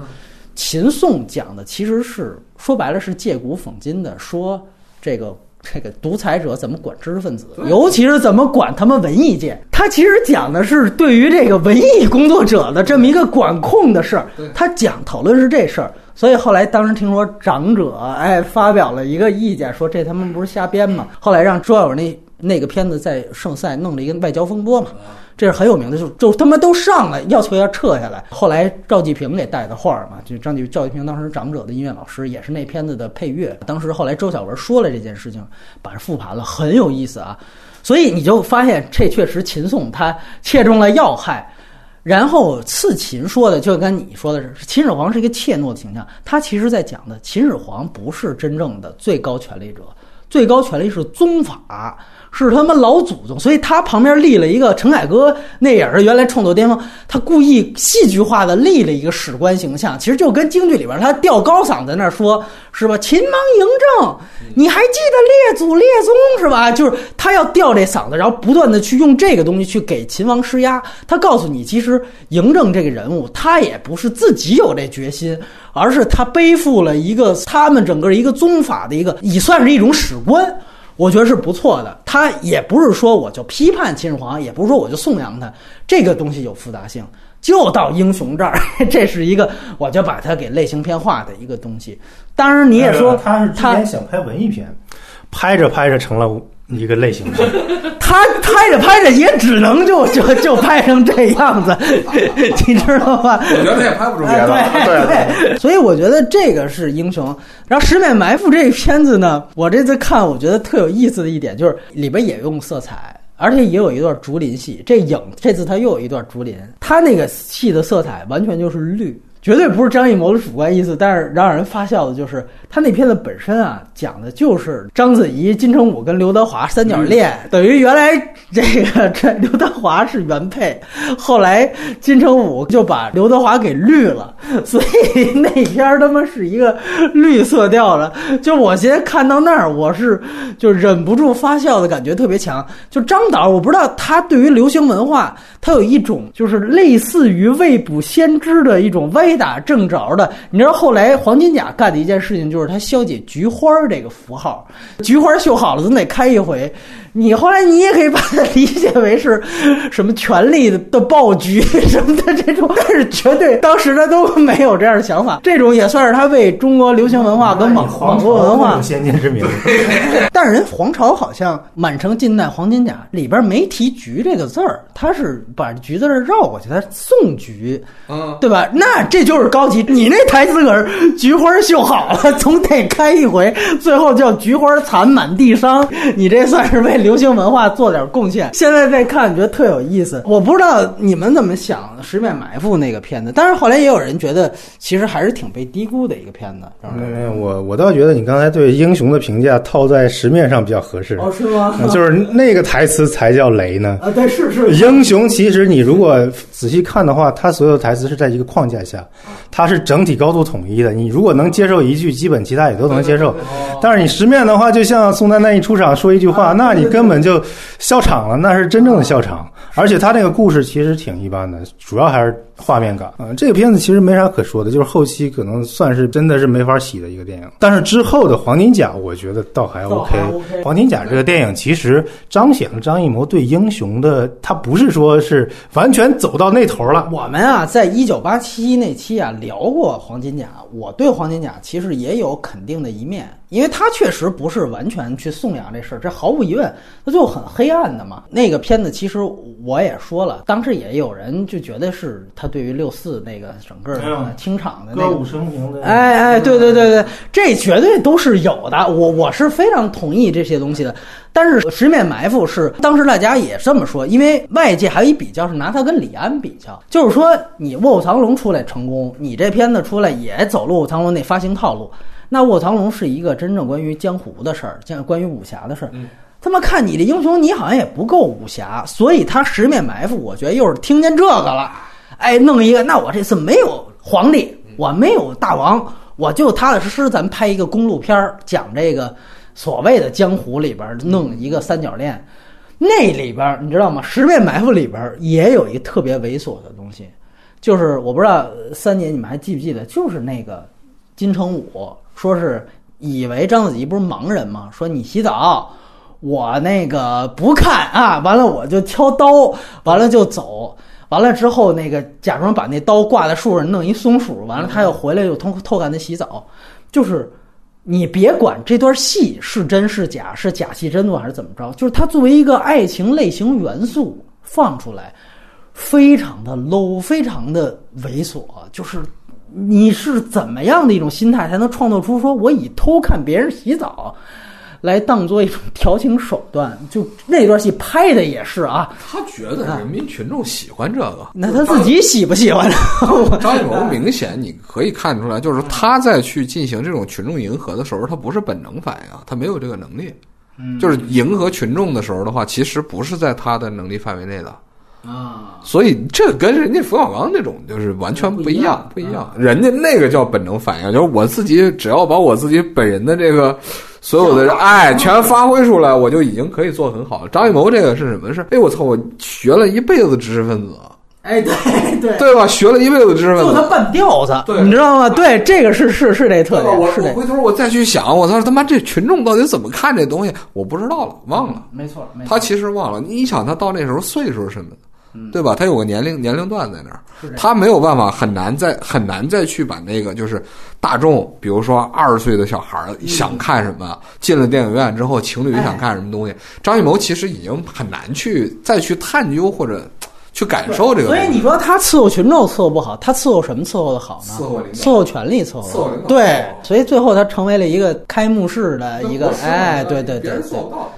秦颂讲的其实是说白了是借古讽今的，说这个这个独裁者怎么管知识分子，尤其是怎么管他们文艺界。他其实讲的是对于这个文艺工作者的这么一个管控的事儿。他讲讨论是这事儿，所以后来当时听说长者哎发表了一个意见，说这他们不是瞎编吗？后来让周晓那那个片子在圣赛弄了一个外交风波嘛。这是很有名的，就就他妈都上来要求要撤下来。后来赵继平给带的画嘛，就张继赵继平当时长者的音乐老师，也是那片子的配乐。当时后来周晓文说了这件事情，把这复盘了，很有意思啊。所以你就发现这确实秦颂他切中了要害。然后刺秦说的就跟你说的是，秦始皇是一个怯懦的形象，他其实在讲的秦始皇不是真正的最高权力者，最高权力是宗法。是他妈老祖宗，所以他旁边立了一个陈凯歌，那也是原来创作巅峰。他故意戏剧化的立了一个史官形象，其实就跟京剧里边他吊高嗓在那说，是吧？秦王嬴政，你还记得列祖列宗是吧？就是他要吊这嗓子，然后不断的去用这个东西去给秦王施压。他告诉你，其实嬴政这个人物，他也不是自己有这决心，而是他背负了一个他们整个一个宗法的一个，也算是一种史官。我觉得是不错的，他也不是说我就批判秦始皇，也不是说我就颂扬他，这个东西有复杂性。就到英雄这儿，这是一个我就把它给类型片化的一个东西。当然你也说他是之前想拍文艺片，拍着拍着成了。一个类型，他拍着拍着也只能就就就拍成这样子，你知道吗？我觉得他也拍不出别的。对对，所以我觉得这个是英雄。然后《十面埋伏》这片子呢，我这次看，我觉得特有意思的一点就是里边也用色彩，而且也有一段竹林戏。这影这次他又有一段竹林，他那个戏的色彩完全就是绿。绝对不是张艺谋的主观意思，但是让人发笑的就是他那片子本身啊，讲的就是章子怡、金城武跟刘德华三角恋，等于原来这个这刘德华是原配，后来金城武就把刘德华给绿了，所以那片儿他妈是一个绿色调的。就我现在看到那儿，我是就忍不住发笑的感觉特别强。就张导，我不知道他对于流行文化，他有一种就是类似于未卜先知的一种歪打正着的。你知道后来黄金甲干的一件事情，就是他消解菊花这个符号，菊花绣好了总得开一回。你后来你也可以把它理解为是什么权力的暴菊什么的这种，但是绝对当时他都没有这样的想法。这种也算是他为中国流行文化跟网网络文化有先见之明。但是人黄朝好像《满城尽带黄金甲》里边没提“菊”这个字儿，他是把“菊”字儿绕过去，他送菊，嗯，对吧？那这就是高级。你那台词可是“菊花绣好了，总得开一回”，最后叫“菊花残满地伤”。你这算是为流行文化做点贡献。现在再看，觉得特有意思。我不知道你们怎么想《十面埋伏》那个片子，但是后来也有人觉得，其实还是挺被低估的一个片子。是吧没有没有，我我倒觉得你刚才对英雄的评价套在十面上比较合适。哦，是吗？嗯就是那个台词才叫雷呢。啊，对，是是。英雄其实你如果仔细看的话，他所有台词是在一个框架下，它是整体高度统一的。你如果能接受一句，基本其他也都能接受。但是你十面的话，就像宋丹丹一出场说一句话，那你根本就笑场了，那是真正的笑场。而且他那个故事其实挺一般的，主要还是画面感。嗯，这个片子其实没啥可说的，就是后期可能算是真的是没法洗的一个电影。但是之后的黄金甲，我觉得倒还 OK。黄金甲这个电影其实彰显了张艺谋对英雄的，他不是说是完全走到那头了。我们啊，在一九八七那期啊聊过黄金甲，我对黄金甲其实也有肯定的一面，因为他确实不是完全去颂扬这事儿，这毫无疑问，他就很黑暗的嘛。那个片子其实我也说了，当时也有人就觉得是他对于六四那个整个的清场的那个生平的哎哎，对对对对，这绝对都是有的，我我是非常同意这些东西的。但是十面埋伏是当时大家也这么说，因为外界还有一比较是拿他跟李安比较，就是说你《卧虎藏龙》出来成功，你这片子出来也走《卧虎藏龙》那发行套路。那《卧虎藏龙》是一个真正关于江湖的事儿，讲关于武侠的事儿。他妈看你这英雄，你好像也不够武侠，所以他十面埋伏，我觉得又是听见这个了，哎，弄一个，那我这次没有皇帝，我没有大王，我就踏踏实实，咱拍一个公路片儿，讲这个所谓的江湖里边弄一个三角恋，那里边你知道吗？十面埋伏里边也有一个特别猥琐的东西，就是我不知道三年你们还记不记得，就是那个金城武说是以为章子怡不是盲人吗？说你洗澡。我那个不看啊，完了我就挑刀，完了就走，完了之后那个假装把那刀挂在树上，弄一松鼠，完了他又回来又偷偷看他洗澡，就是你别管这段戏是真是假，是假戏真做还是怎么着，就是它作为一个爱情类型元素放出来，非常的 low，非常的猥琐，就是你是怎么样的一种心态才能创造出说我以偷看别人洗澡。来当做一种调情手段，就那段戏拍的也是啊。他觉得人民群众喜欢这个，那他自己喜不喜欢呢？张艺谋明显你可以看出来，就是他在去进行这种群众迎合的时候，他不是本能反应，他没有这个能力。嗯就是迎合群众的时候的话，其实不是在他的能力范围内的。啊，所以这跟人家冯小刚那种就是完全不一样，不一样。人家那个叫本能反应，就是我自己只要把我自己本人的这个所有的爱全发挥出来，我就已经可以做很好了。张艺谋这个是什么？是哎我操，我学了一辈子知识分子，哎，对对，对吧？学了一辈子知识分子，就他半吊子，对你知道吗？对，这个是是是这特点，是这我，回头我再去想，我操他妈这群众到底怎么看这东西？我不知道了，忘了。没错，没错他其实忘了，你想他到那时候岁数什么？嗯对吧？他有个年龄年龄段在那儿他没有办法，很难再很难再去把那个就是大众，比如说二十岁的小孩想看什么，进了电影院之后，情侣想看什么东西，张艺谋其实已经很难去再去探究或者去感受这个。所以你说他伺候群众伺候不好，他伺候什么伺候的好呢？伺候领导伺候权力伺候对，所以最后他成为了一个开幕式的一个哎，对对对对。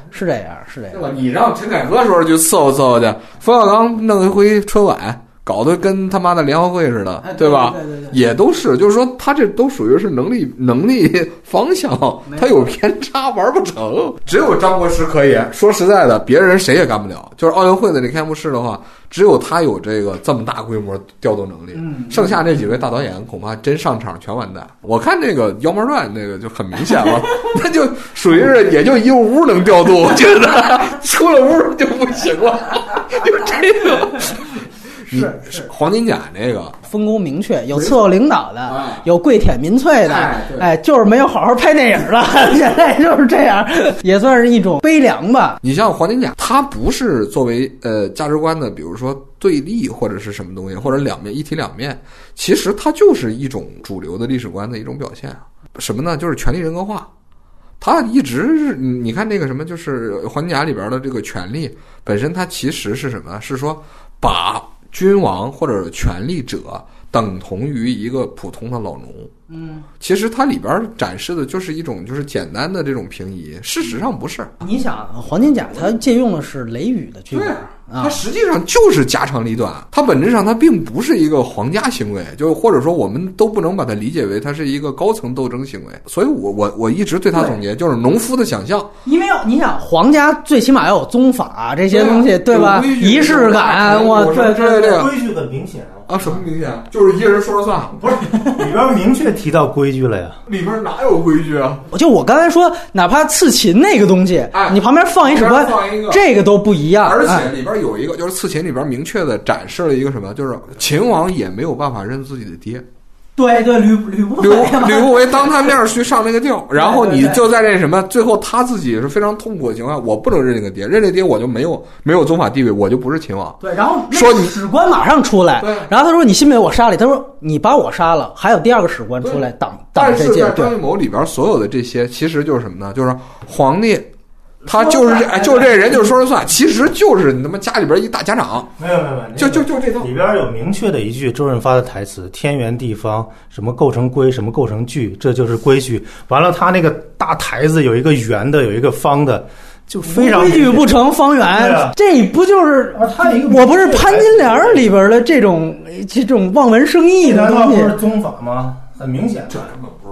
是这样，是这样。对吧？你让陈凯歌时候去伺候伺候去，冯小刚弄一回春晚，搞得跟他妈的联合会似的哎，对吧？对对对也都是，就是说他这都属于是能力能力方向，他有偏差，玩不成。只有张国师可以。说实在的，别人谁也干不了。就是奥运会的这开幕式的话，只有他有这个这么大规模调动能力。嗯剩下那几位大导演恐怕真上场全完蛋。我看这个《妖魔传》那个就很明显了，那就属于是也就一个屋能调度，我觉得出了屋就不行了，就这个。你是黄金甲那个，分工明确，有伺候领导的哎，有跪舔民粹的哎，哎，就是没有好好拍电影了。现在就是这样，也算是一种悲凉吧。你像黄金甲，他不是作为呃价值观的，比如说对立或者是什么东西，或者两面一体两面，其实它就是一种主流的历史观的一种表现啊。什么呢？就是权力人格化。他一直是你你看那个什么，就是黄金甲里边的这个权力本身，它其实是什么？是说把君王或者权力者等同于一个普通的老农。嗯，其实它里边展示的就是一种就是简单的这种平移，事实上不是。你想，黄金甲它借用的是雷雨的剧本它啊，实际上就是家长里短，它本质上它并不是一个皇家行为，就或者说我们都不能把它理解为它是一个高层斗争行为。所以我我我一直对它总结就是农夫的想象，因为你想，皇家最起码要有宗法这些东西，对吧？仪式感，我对有之类的规矩很明显啊，啊，什么明显？就是一个人说了算，不是里边明确提到规矩了呀。里边哪有规矩啊？就我刚才说，哪怕刺秦那个东西，哎你旁边放一史官旁边放一个，这个都不一样。而且哎里边有一个，就是刺秦里边明确的展示了一个什么，就是秦王也没有办法认自己的爹。对对，吕吕不吕吕不韦当他面去上那个吊，然后你就在这什么，最后他自己是非常痛苦的情况下，我不能认这个爹，认这爹我就没有没有宗法地位，我就不是秦王。对，然后说你史官马上出来对，然后他说你信不信我杀你？他说你把我杀了，还有第二个史官出来挡挡但是在。这届对张艺谋里边所有的这些，其实就是什么呢？就是皇帝，他就是这，哎，就是这人就是说了算，其实就是你他妈家里边一大家长，没有没有没有，就就就这套。里边有明确的一句周润发的台词：“天圆地方，什么构成规，什么构成矩，这就是规矩。”完了，他那个大台子有一个圆的，有一个方的，就非常规矩不成方圆啊，这不就是啊他有一个我不是潘金莲里边的这种这种望文生义的东西不？是宗法吗？很明显这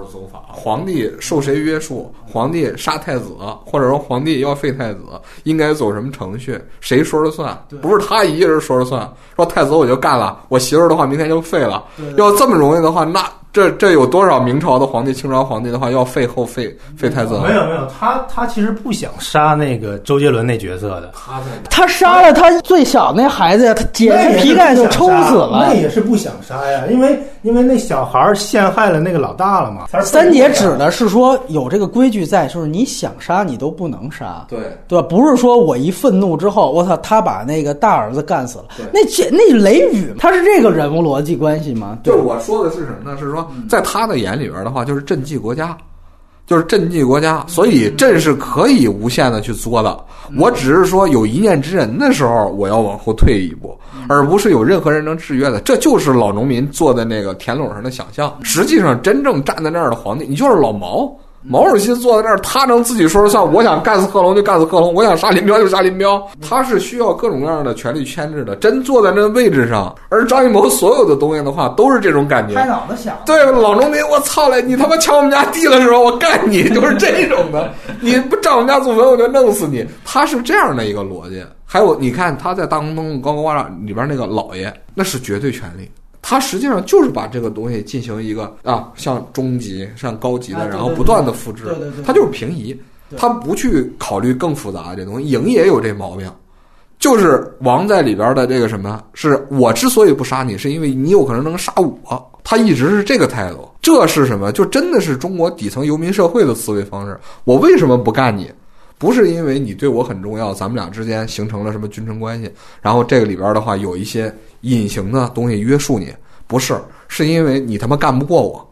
是宗法。皇帝受谁约束？皇帝杀太子，或者说皇帝要废太子，应该走什么程序？谁说了算？不是他一个人说了算。说太子我就干了，我媳妇儿的话明天就废了。要这么容易的话，那这这有多少明朝的皇帝、清朝皇帝的话要废后废废太子？没有没有，他他其实不想杀那个周杰伦那角色的，他在他杀了他最小那孩子呀，他解开皮带就抽死了那。也是不想杀呀，因为因为那小孩儿陷害了那个老大了嘛。三姐指的是说有这个规矩在，就是你想杀你都不能杀，对。对吧？不是说我一愤怒之后，我操，他把那个大儿子干死了，那这那雷雨他是这个人物逻辑关系吗？对就是我说的是什么呢？是说在他的眼里边的话，就是赈济国家，就是赈济国家，所以朕是可以无限的去作的。我只是说有一念之人的时候，我要往后退一步，而不是有任何人能制约的。这就是老农民坐在那个田垄上的想象。实际上，真正站在那儿的皇帝，你就是老毛。毛主席坐在那儿，他能自己说了算。我想干死贺龙就干死贺龙，我想杀林彪就杀林彪。他是需要各种各样的权力牵制的。真坐在那位置上，而张艺谋所有的东西的话，都是这种感觉。拍脑子想，对，老农民，我操嘞！你他妈抢我们家地的时候，我干你，就是这种的。你不占我们家祖坟，我就弄死你。他是这样的一个逻辑。还有，你看他在《大红灯笼高高挂上》里边那个老爷，那是绝对权力。他实际上就是把这个东西进行一个啊，像中级、像高级的，然后不断的复制对对对。他就是平移，对他不去考虑更复杂的这东西。影也有这毛病。就是王在里边的这个什么，是我之所以不杀你，是因为你有可能能杀我。他一直是这个态度，这是什么？就真的是中国底层游民社会的思维方式。我为什么不干你？不是因为你对我很重要，咱们俩之间形成了什么君臣关系，然后这个里边的话有一些隐形的东西约束你，不是，是因为你他妈干不过我，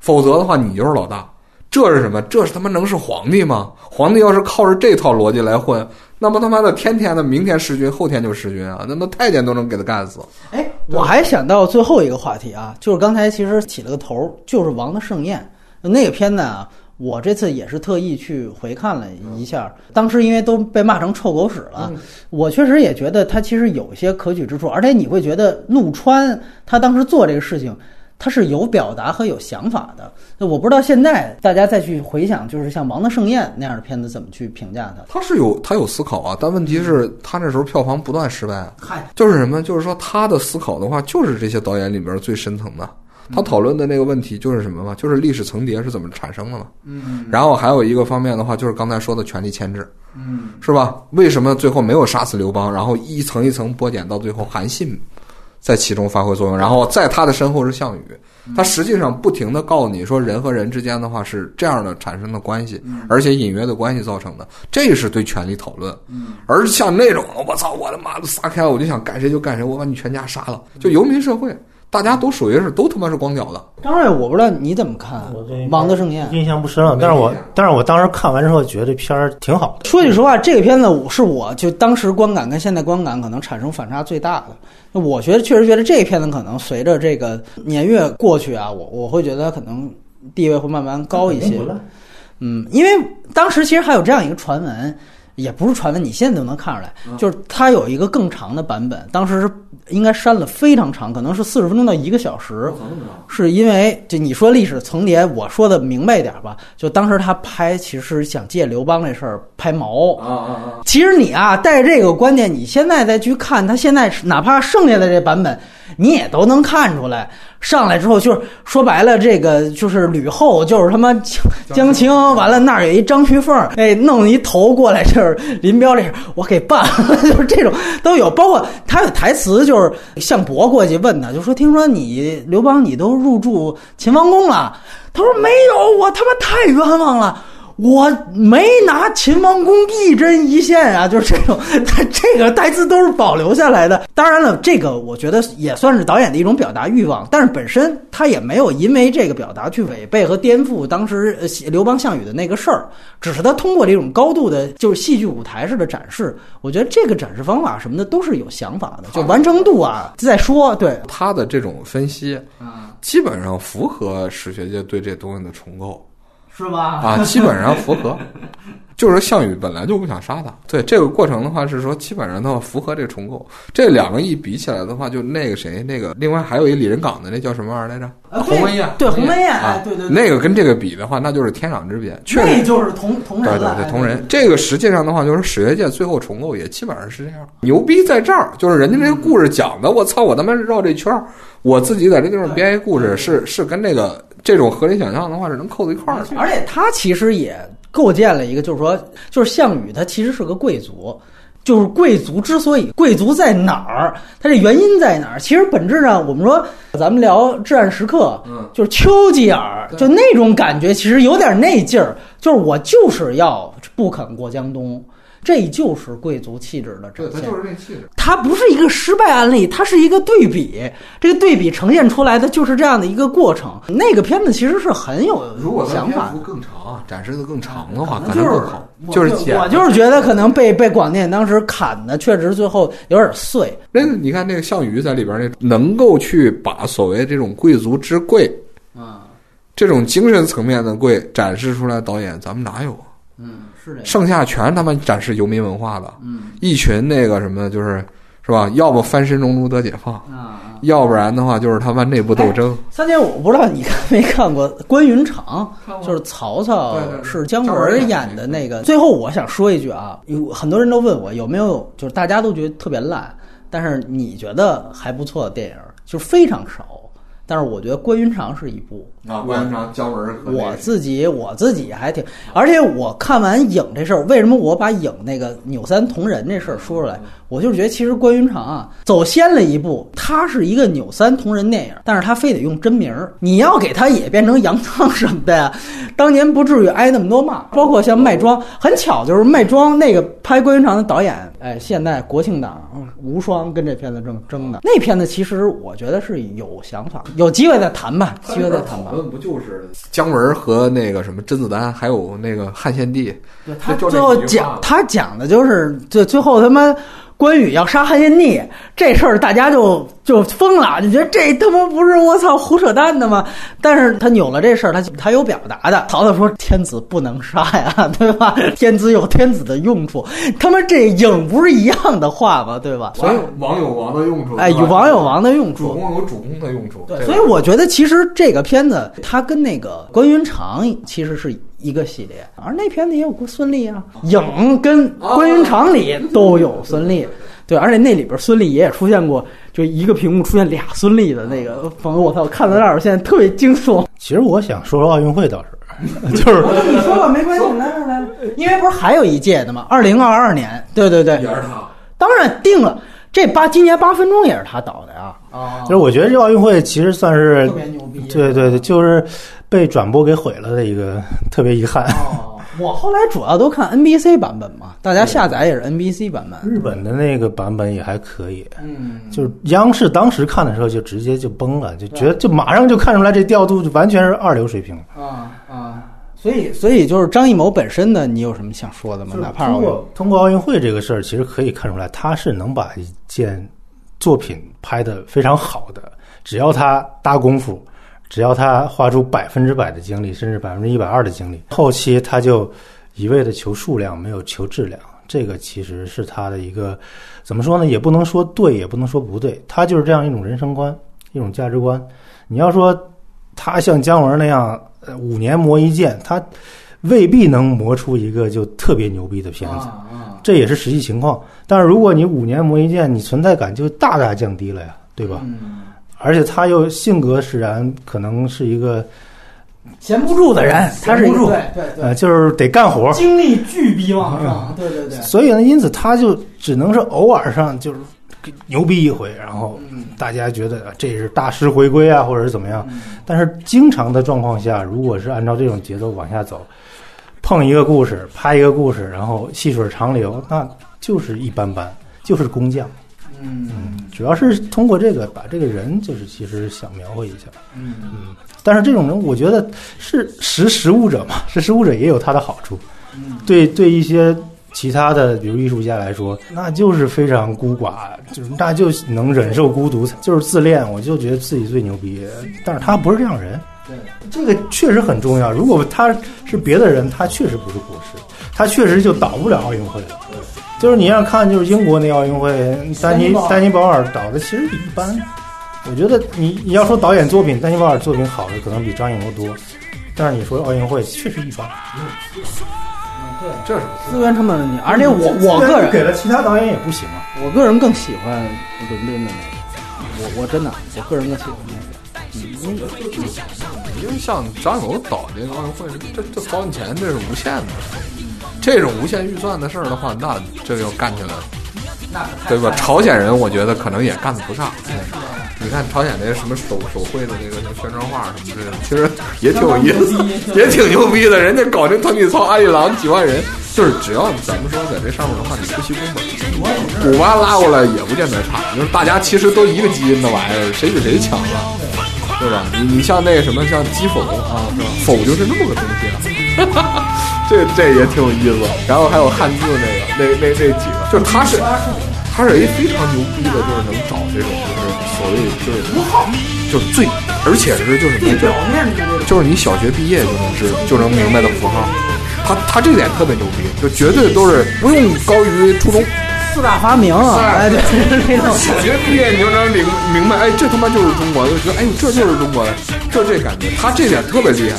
否则的话你就是老大。这是什么？这是他妈能是皇帝吗？皇帝要是靠着这套逻辑来混，那么他妈的天天的明天弑君，后天就弑君啊！那那太监都能给他干死。哎，我还想到最后一个话题啊，就是刚才其实起了个头，就是《王的盛宴》那个片子啊，我这次也是特意去回看了一下，当时因为都被骂成臭狗屎了，我确实也觉得他其实有一些可取之处，而且你会觉得陆川他当时做这个事情。他是有表达和有想法的，那我不知道现在大家再去回想，就是像《王的盛宴》那样的片子怎么去评价他？他是有他有思考啊，但问题是，他那时候票房不断失败啊。嗨，就是什么？就是说他的思考的话，就是这些导演里边最深层的。他讨论的那个问题就是什么嘛？就是历史层叠是怎么产生的嘛？嗯然后还有一个方面的话，就是刚才说的权力牵制，嗯是吧？为什么最后没有杀死刘邦？然后一层一层剥茧，到最后韩信在其中发挥作用，然后在他的身后是项羽。他实际上不停的告诉你说，人和人之间的话是这样的产生的关系，而且隐约的关系造成的，这是对权力讨论。而像那种我操，我的妈的撒开了，我就想干谁就干谁，我把你全家杀了，就游民社会，大家都属于是都他妈是光脚的。当然，我不知道你怎么看我这《王的盛宴》。印象不深了，但是我但是我当时看完之后觉得这片儿挺好的。说句实话，这个片子我是我就当时观感跟现在观感可能产生反差最大的。那我觉得确实觉得这个片子可能随着这个年月过去啊，我我会觉得它可能地位会慢慢高一些。嗯，因为当时其实还有这样一个传闻，也不是传闻，你现在都能看出来，就是它有一个更长的版本，当时是应该删了非常长，可能是四十分钟到一个小时，是因为就你说历史层叠，我说的明白一点吧，就当时他拍其实想借刘邦这事儿拍毛。啊啊啊！其实你啊，带着这个观念，你现在再去看他现在哪怕剩下的这版本，你也都能看出来。上来之后就是说白了，这个就是吕后，就是他妈江江青，完了那儿有一张旭凤，哎，弄一头过来，就是林彪这儿我给办了，就是这种都有。包括他有台词，就是项伯过去问他，就说听说你刘邦你都入住秦王宫了，他说没有，我他妈太冤枉了。我没拿秦王宫一针一线啊，就是这种，他这个台词都是保留下来的。当然了，这个我觉得也算是导演的一种表达欲望，但是本身他也没有因为这个表达去违背和颠覆当时呃刘邦项羽的那个事儿，只是他通过这种高度的，就是戏剧舞台式的展示，我觉得这个展示方法什么的都是有想法的，就完成度啊再说。对，他的这种分析，基本上符合史学界对这东西的重构。是吧？啊，基本上符合。就是项羽本来就不想杀他，对这个过程的话是说，基本上的话符合这个重构。这两个一比起来的话，就那个谁，那个另外还有一李仁港的那叫什么玩意儿来着？呃鸿门宴。对鸿门宴，啊哎，对对对，那个跟这个比的话，那就是天壤之别。确实，就是同同人了，对对对，哎同人。这个实际上的话，就是史学界最后重构也基本上是这样。牛逼在这儿，就是人家这个故事讲的，我操，我他妈绕这圈儿，我自己在这地方编一故事，是是跟那个这种合理想象的话是能扣到一块儿去。而且他其实也构建了一个，就是说，就是项羽他其实是个贵族。就是贵族之所以贵族在哪儿，他这原因在哪儿？其实本质上，我们说咱们聊《至暗时刻》，嗯，就是丘吉尔，就那种感觉，其实有点那劲儿，就是我就是要不肯过江东，这就是贵族气质的展现。是这气质。它不是一个失败案例，它是一个对比。这个对比呈现出来的就是这样的一个过程。那个片子其实是很有如果想法更长，展示的更长的话，可就是能更好。就是剪我就是觉得可能被被广电当时砍的，确实最后有点碎。那个你看那个项羽在里边那能够去把所谓这种贵族之贵啊，这种精神层面的贵展示出来，导演咱们哪有？剩下全他妈展示游民文化的，嗯一群那个什么就是是吧？要不翻身农奴得解放，啊。要不然的话就是他妈内部斗争。三姐，我不知道你看没看过《关云长》，就是曹操是姜文演的那个。最后我想说一句啊，有很多人都问我有没有，就是大家都觉得特别烂，但是你觉得还不错的电影，就是非常少。但是我觉得《关云长》是一部，啊，关云长、姜文和我自己我自己还挺，而且我看完影这事儿，为什么我把影那个扭三同人这事儿说出来？我就是觉得其实关云长啊走先了一步，他是一个扭三同人电影，但是他非得用真名儿，你要给他也变成杨康什么的呀，当年不至于挨那么多骂。包括像麦庄，很巧就是麦庄那个拍关云长的导演，哎，现在国庆档嗯无双跟这片子正争的，那片子其实我觉得是有想法，有机会再谈吧，机会再谈吧讨。论不就是姜文和那个什么甄子丹，还有那个汉献帝？对他最后讲，他讲的就是这最后他妈关羽要杀汉献帝这事儿，大家就就疯了，就觉得这他妈不是我操胡扯淡的吗？但是他扭了这事儿，他他有表达的。曹操说：“天子不能杀呀，对吧？天子有天子的用处。他妈这影不是一样的话吗？对吧？所以王有王的用处，哎，有王有王的用处，主公有主公的用处。对，所以我觉得其实这个片子它跟那个关云长其实是一个系列，而那片子也有过孙俪啊，影跟关云长里都有孙俪。对，而且那里边孙俪也出现过，就一个屏幕出现俩孙俪的那个朋友，我操，我看到那儿现在特别惊悚。其实我想说说奥运会倒是，就是你说吧，没关系，来来来，因为不是还有一届的吗？二零二二年，对对对，也是他。当然定了，这八今年八分钟也是他导的呀。啊，就是我觉得这奥运会其实算是特别牛逼。对对对，就是被转播给毁了的一个 特别遗憾。哦，我后来主要都看 NBC 版本嘛，大家下载也是 NBC 版本。日本的那个版本也还可以，嗯，就是央视当时看的时候就直接就崩了，就觉得就马上就看出来这调度就完全是二流水平。啊啊，所以所以就是张艺谋本身呢，你有什么想说的吗？哪怕通过通过奥运会这个事儿，其实可以看出来，他是能把一件作品拍得非常好的，只要他搭功夫。只要他花出百分之百的精力，甚至百分之一百二的精力，后期他就一味的求数量，没有求质量。这个其实是他的一个怎么说呢？也不能说对，也不能说不对。他就是这样一种人生观，一种价值观。你要说他像姜文那样，呃，五年磨一剑，他未必能磨出一个就特别牛逼的片子。这也是实际情况。但是如果你五年磨一剑，你存在感就大大降低了呀，对吧？而且他又性格使然，可能是一个闲不住的人，他是闲不住，对对对，呃，就是得干活，精力巨逼旺盛，对对对。所以呢，因此他就只能是偶尔上就是牛逼一回，然后大家觉得这是大师回归啊，或者是怎么样。但是经常的状况下，如果是按照这种节奏往下走，碰一个故事，拍一个故事，然后细水长流，那就是一般般，就是工匠。嗯，主要是通过这个把这个人，就是其实想描绘一下。嗯嗯，但是这种人，我觉得是识时务者嘛，识时务者也有他的好处。嗯，对对，一些其他的比如艺术家来说，那就是非常孤寡，就是那就能忍受孤独，就是自恋，我就觉得自己最牛逼。但是他不是这样人，对，这个确实很重要。如果他是别的人，他确实不是国师，他确实就导不了奥运会了。就是你要看，就是英国那奥运会，丹尼丹尼保尔导的其实一般。我觉得你你要说导演作品，丹尼保尔作品好的可能比张艺谋多，但是你说奥运会确实一般。嗯，对，这是资源成本问题。而且我我个人给了其他导演也不行啊。我个人更喜欢伦敦的那个，我我真的我个人更喜欢那个。嗯，因为因为像张艺谋导这个奥运会，这这掏钱这是无限的。这种无限预算的事儿的话，那这就干起来了，对吧？朝鲜人我觉得可能也干得不上。你看朝鲜那什么手手绘的那个宣传画什么之类的，其实也挺有意思，也挺牛逼的。人家搞这团体操阿里郎几万人，就是只要咱们说在这上面的话，你不惜工本，古巴拉过来也不见得差。就是大家其实都一个基因的玩意儿，谁比谁强啊？对吧？你你像那个什么像击否啊？否就是那么个东西啊。这这也挺有意思，然后还有汉字那个，那那那几个，就是他是他是一非常牛逼的，就是能找这种就是所谓就是符号，就是最，而且是就是能表面就是你小学毕业就能知就能明白的符号，他他这点特别牛逼，就绝对都是不用高于初中。四大发明，啊哎，对，那 种小学毕业你就能明明白，哎，这他妈就是中国，就觉得哎呦这就是中国的，就这感觉，他这点特别厉害。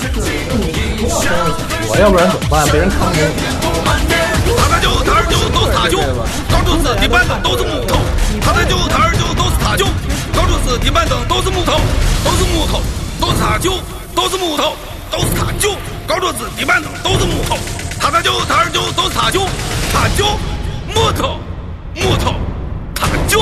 我要不然怎么办？被人看不见。他的就他就都是塔丘，高桌子、地板凳都是木头。他的舅他二舅都是他舅，高桌子、地板凳都是木头，都是木头，都是他舅，都是木头，都是他舅，高桌子、地板凳都是木头。他的舅他二舅都是他舅，他舅，木头，木头。他舅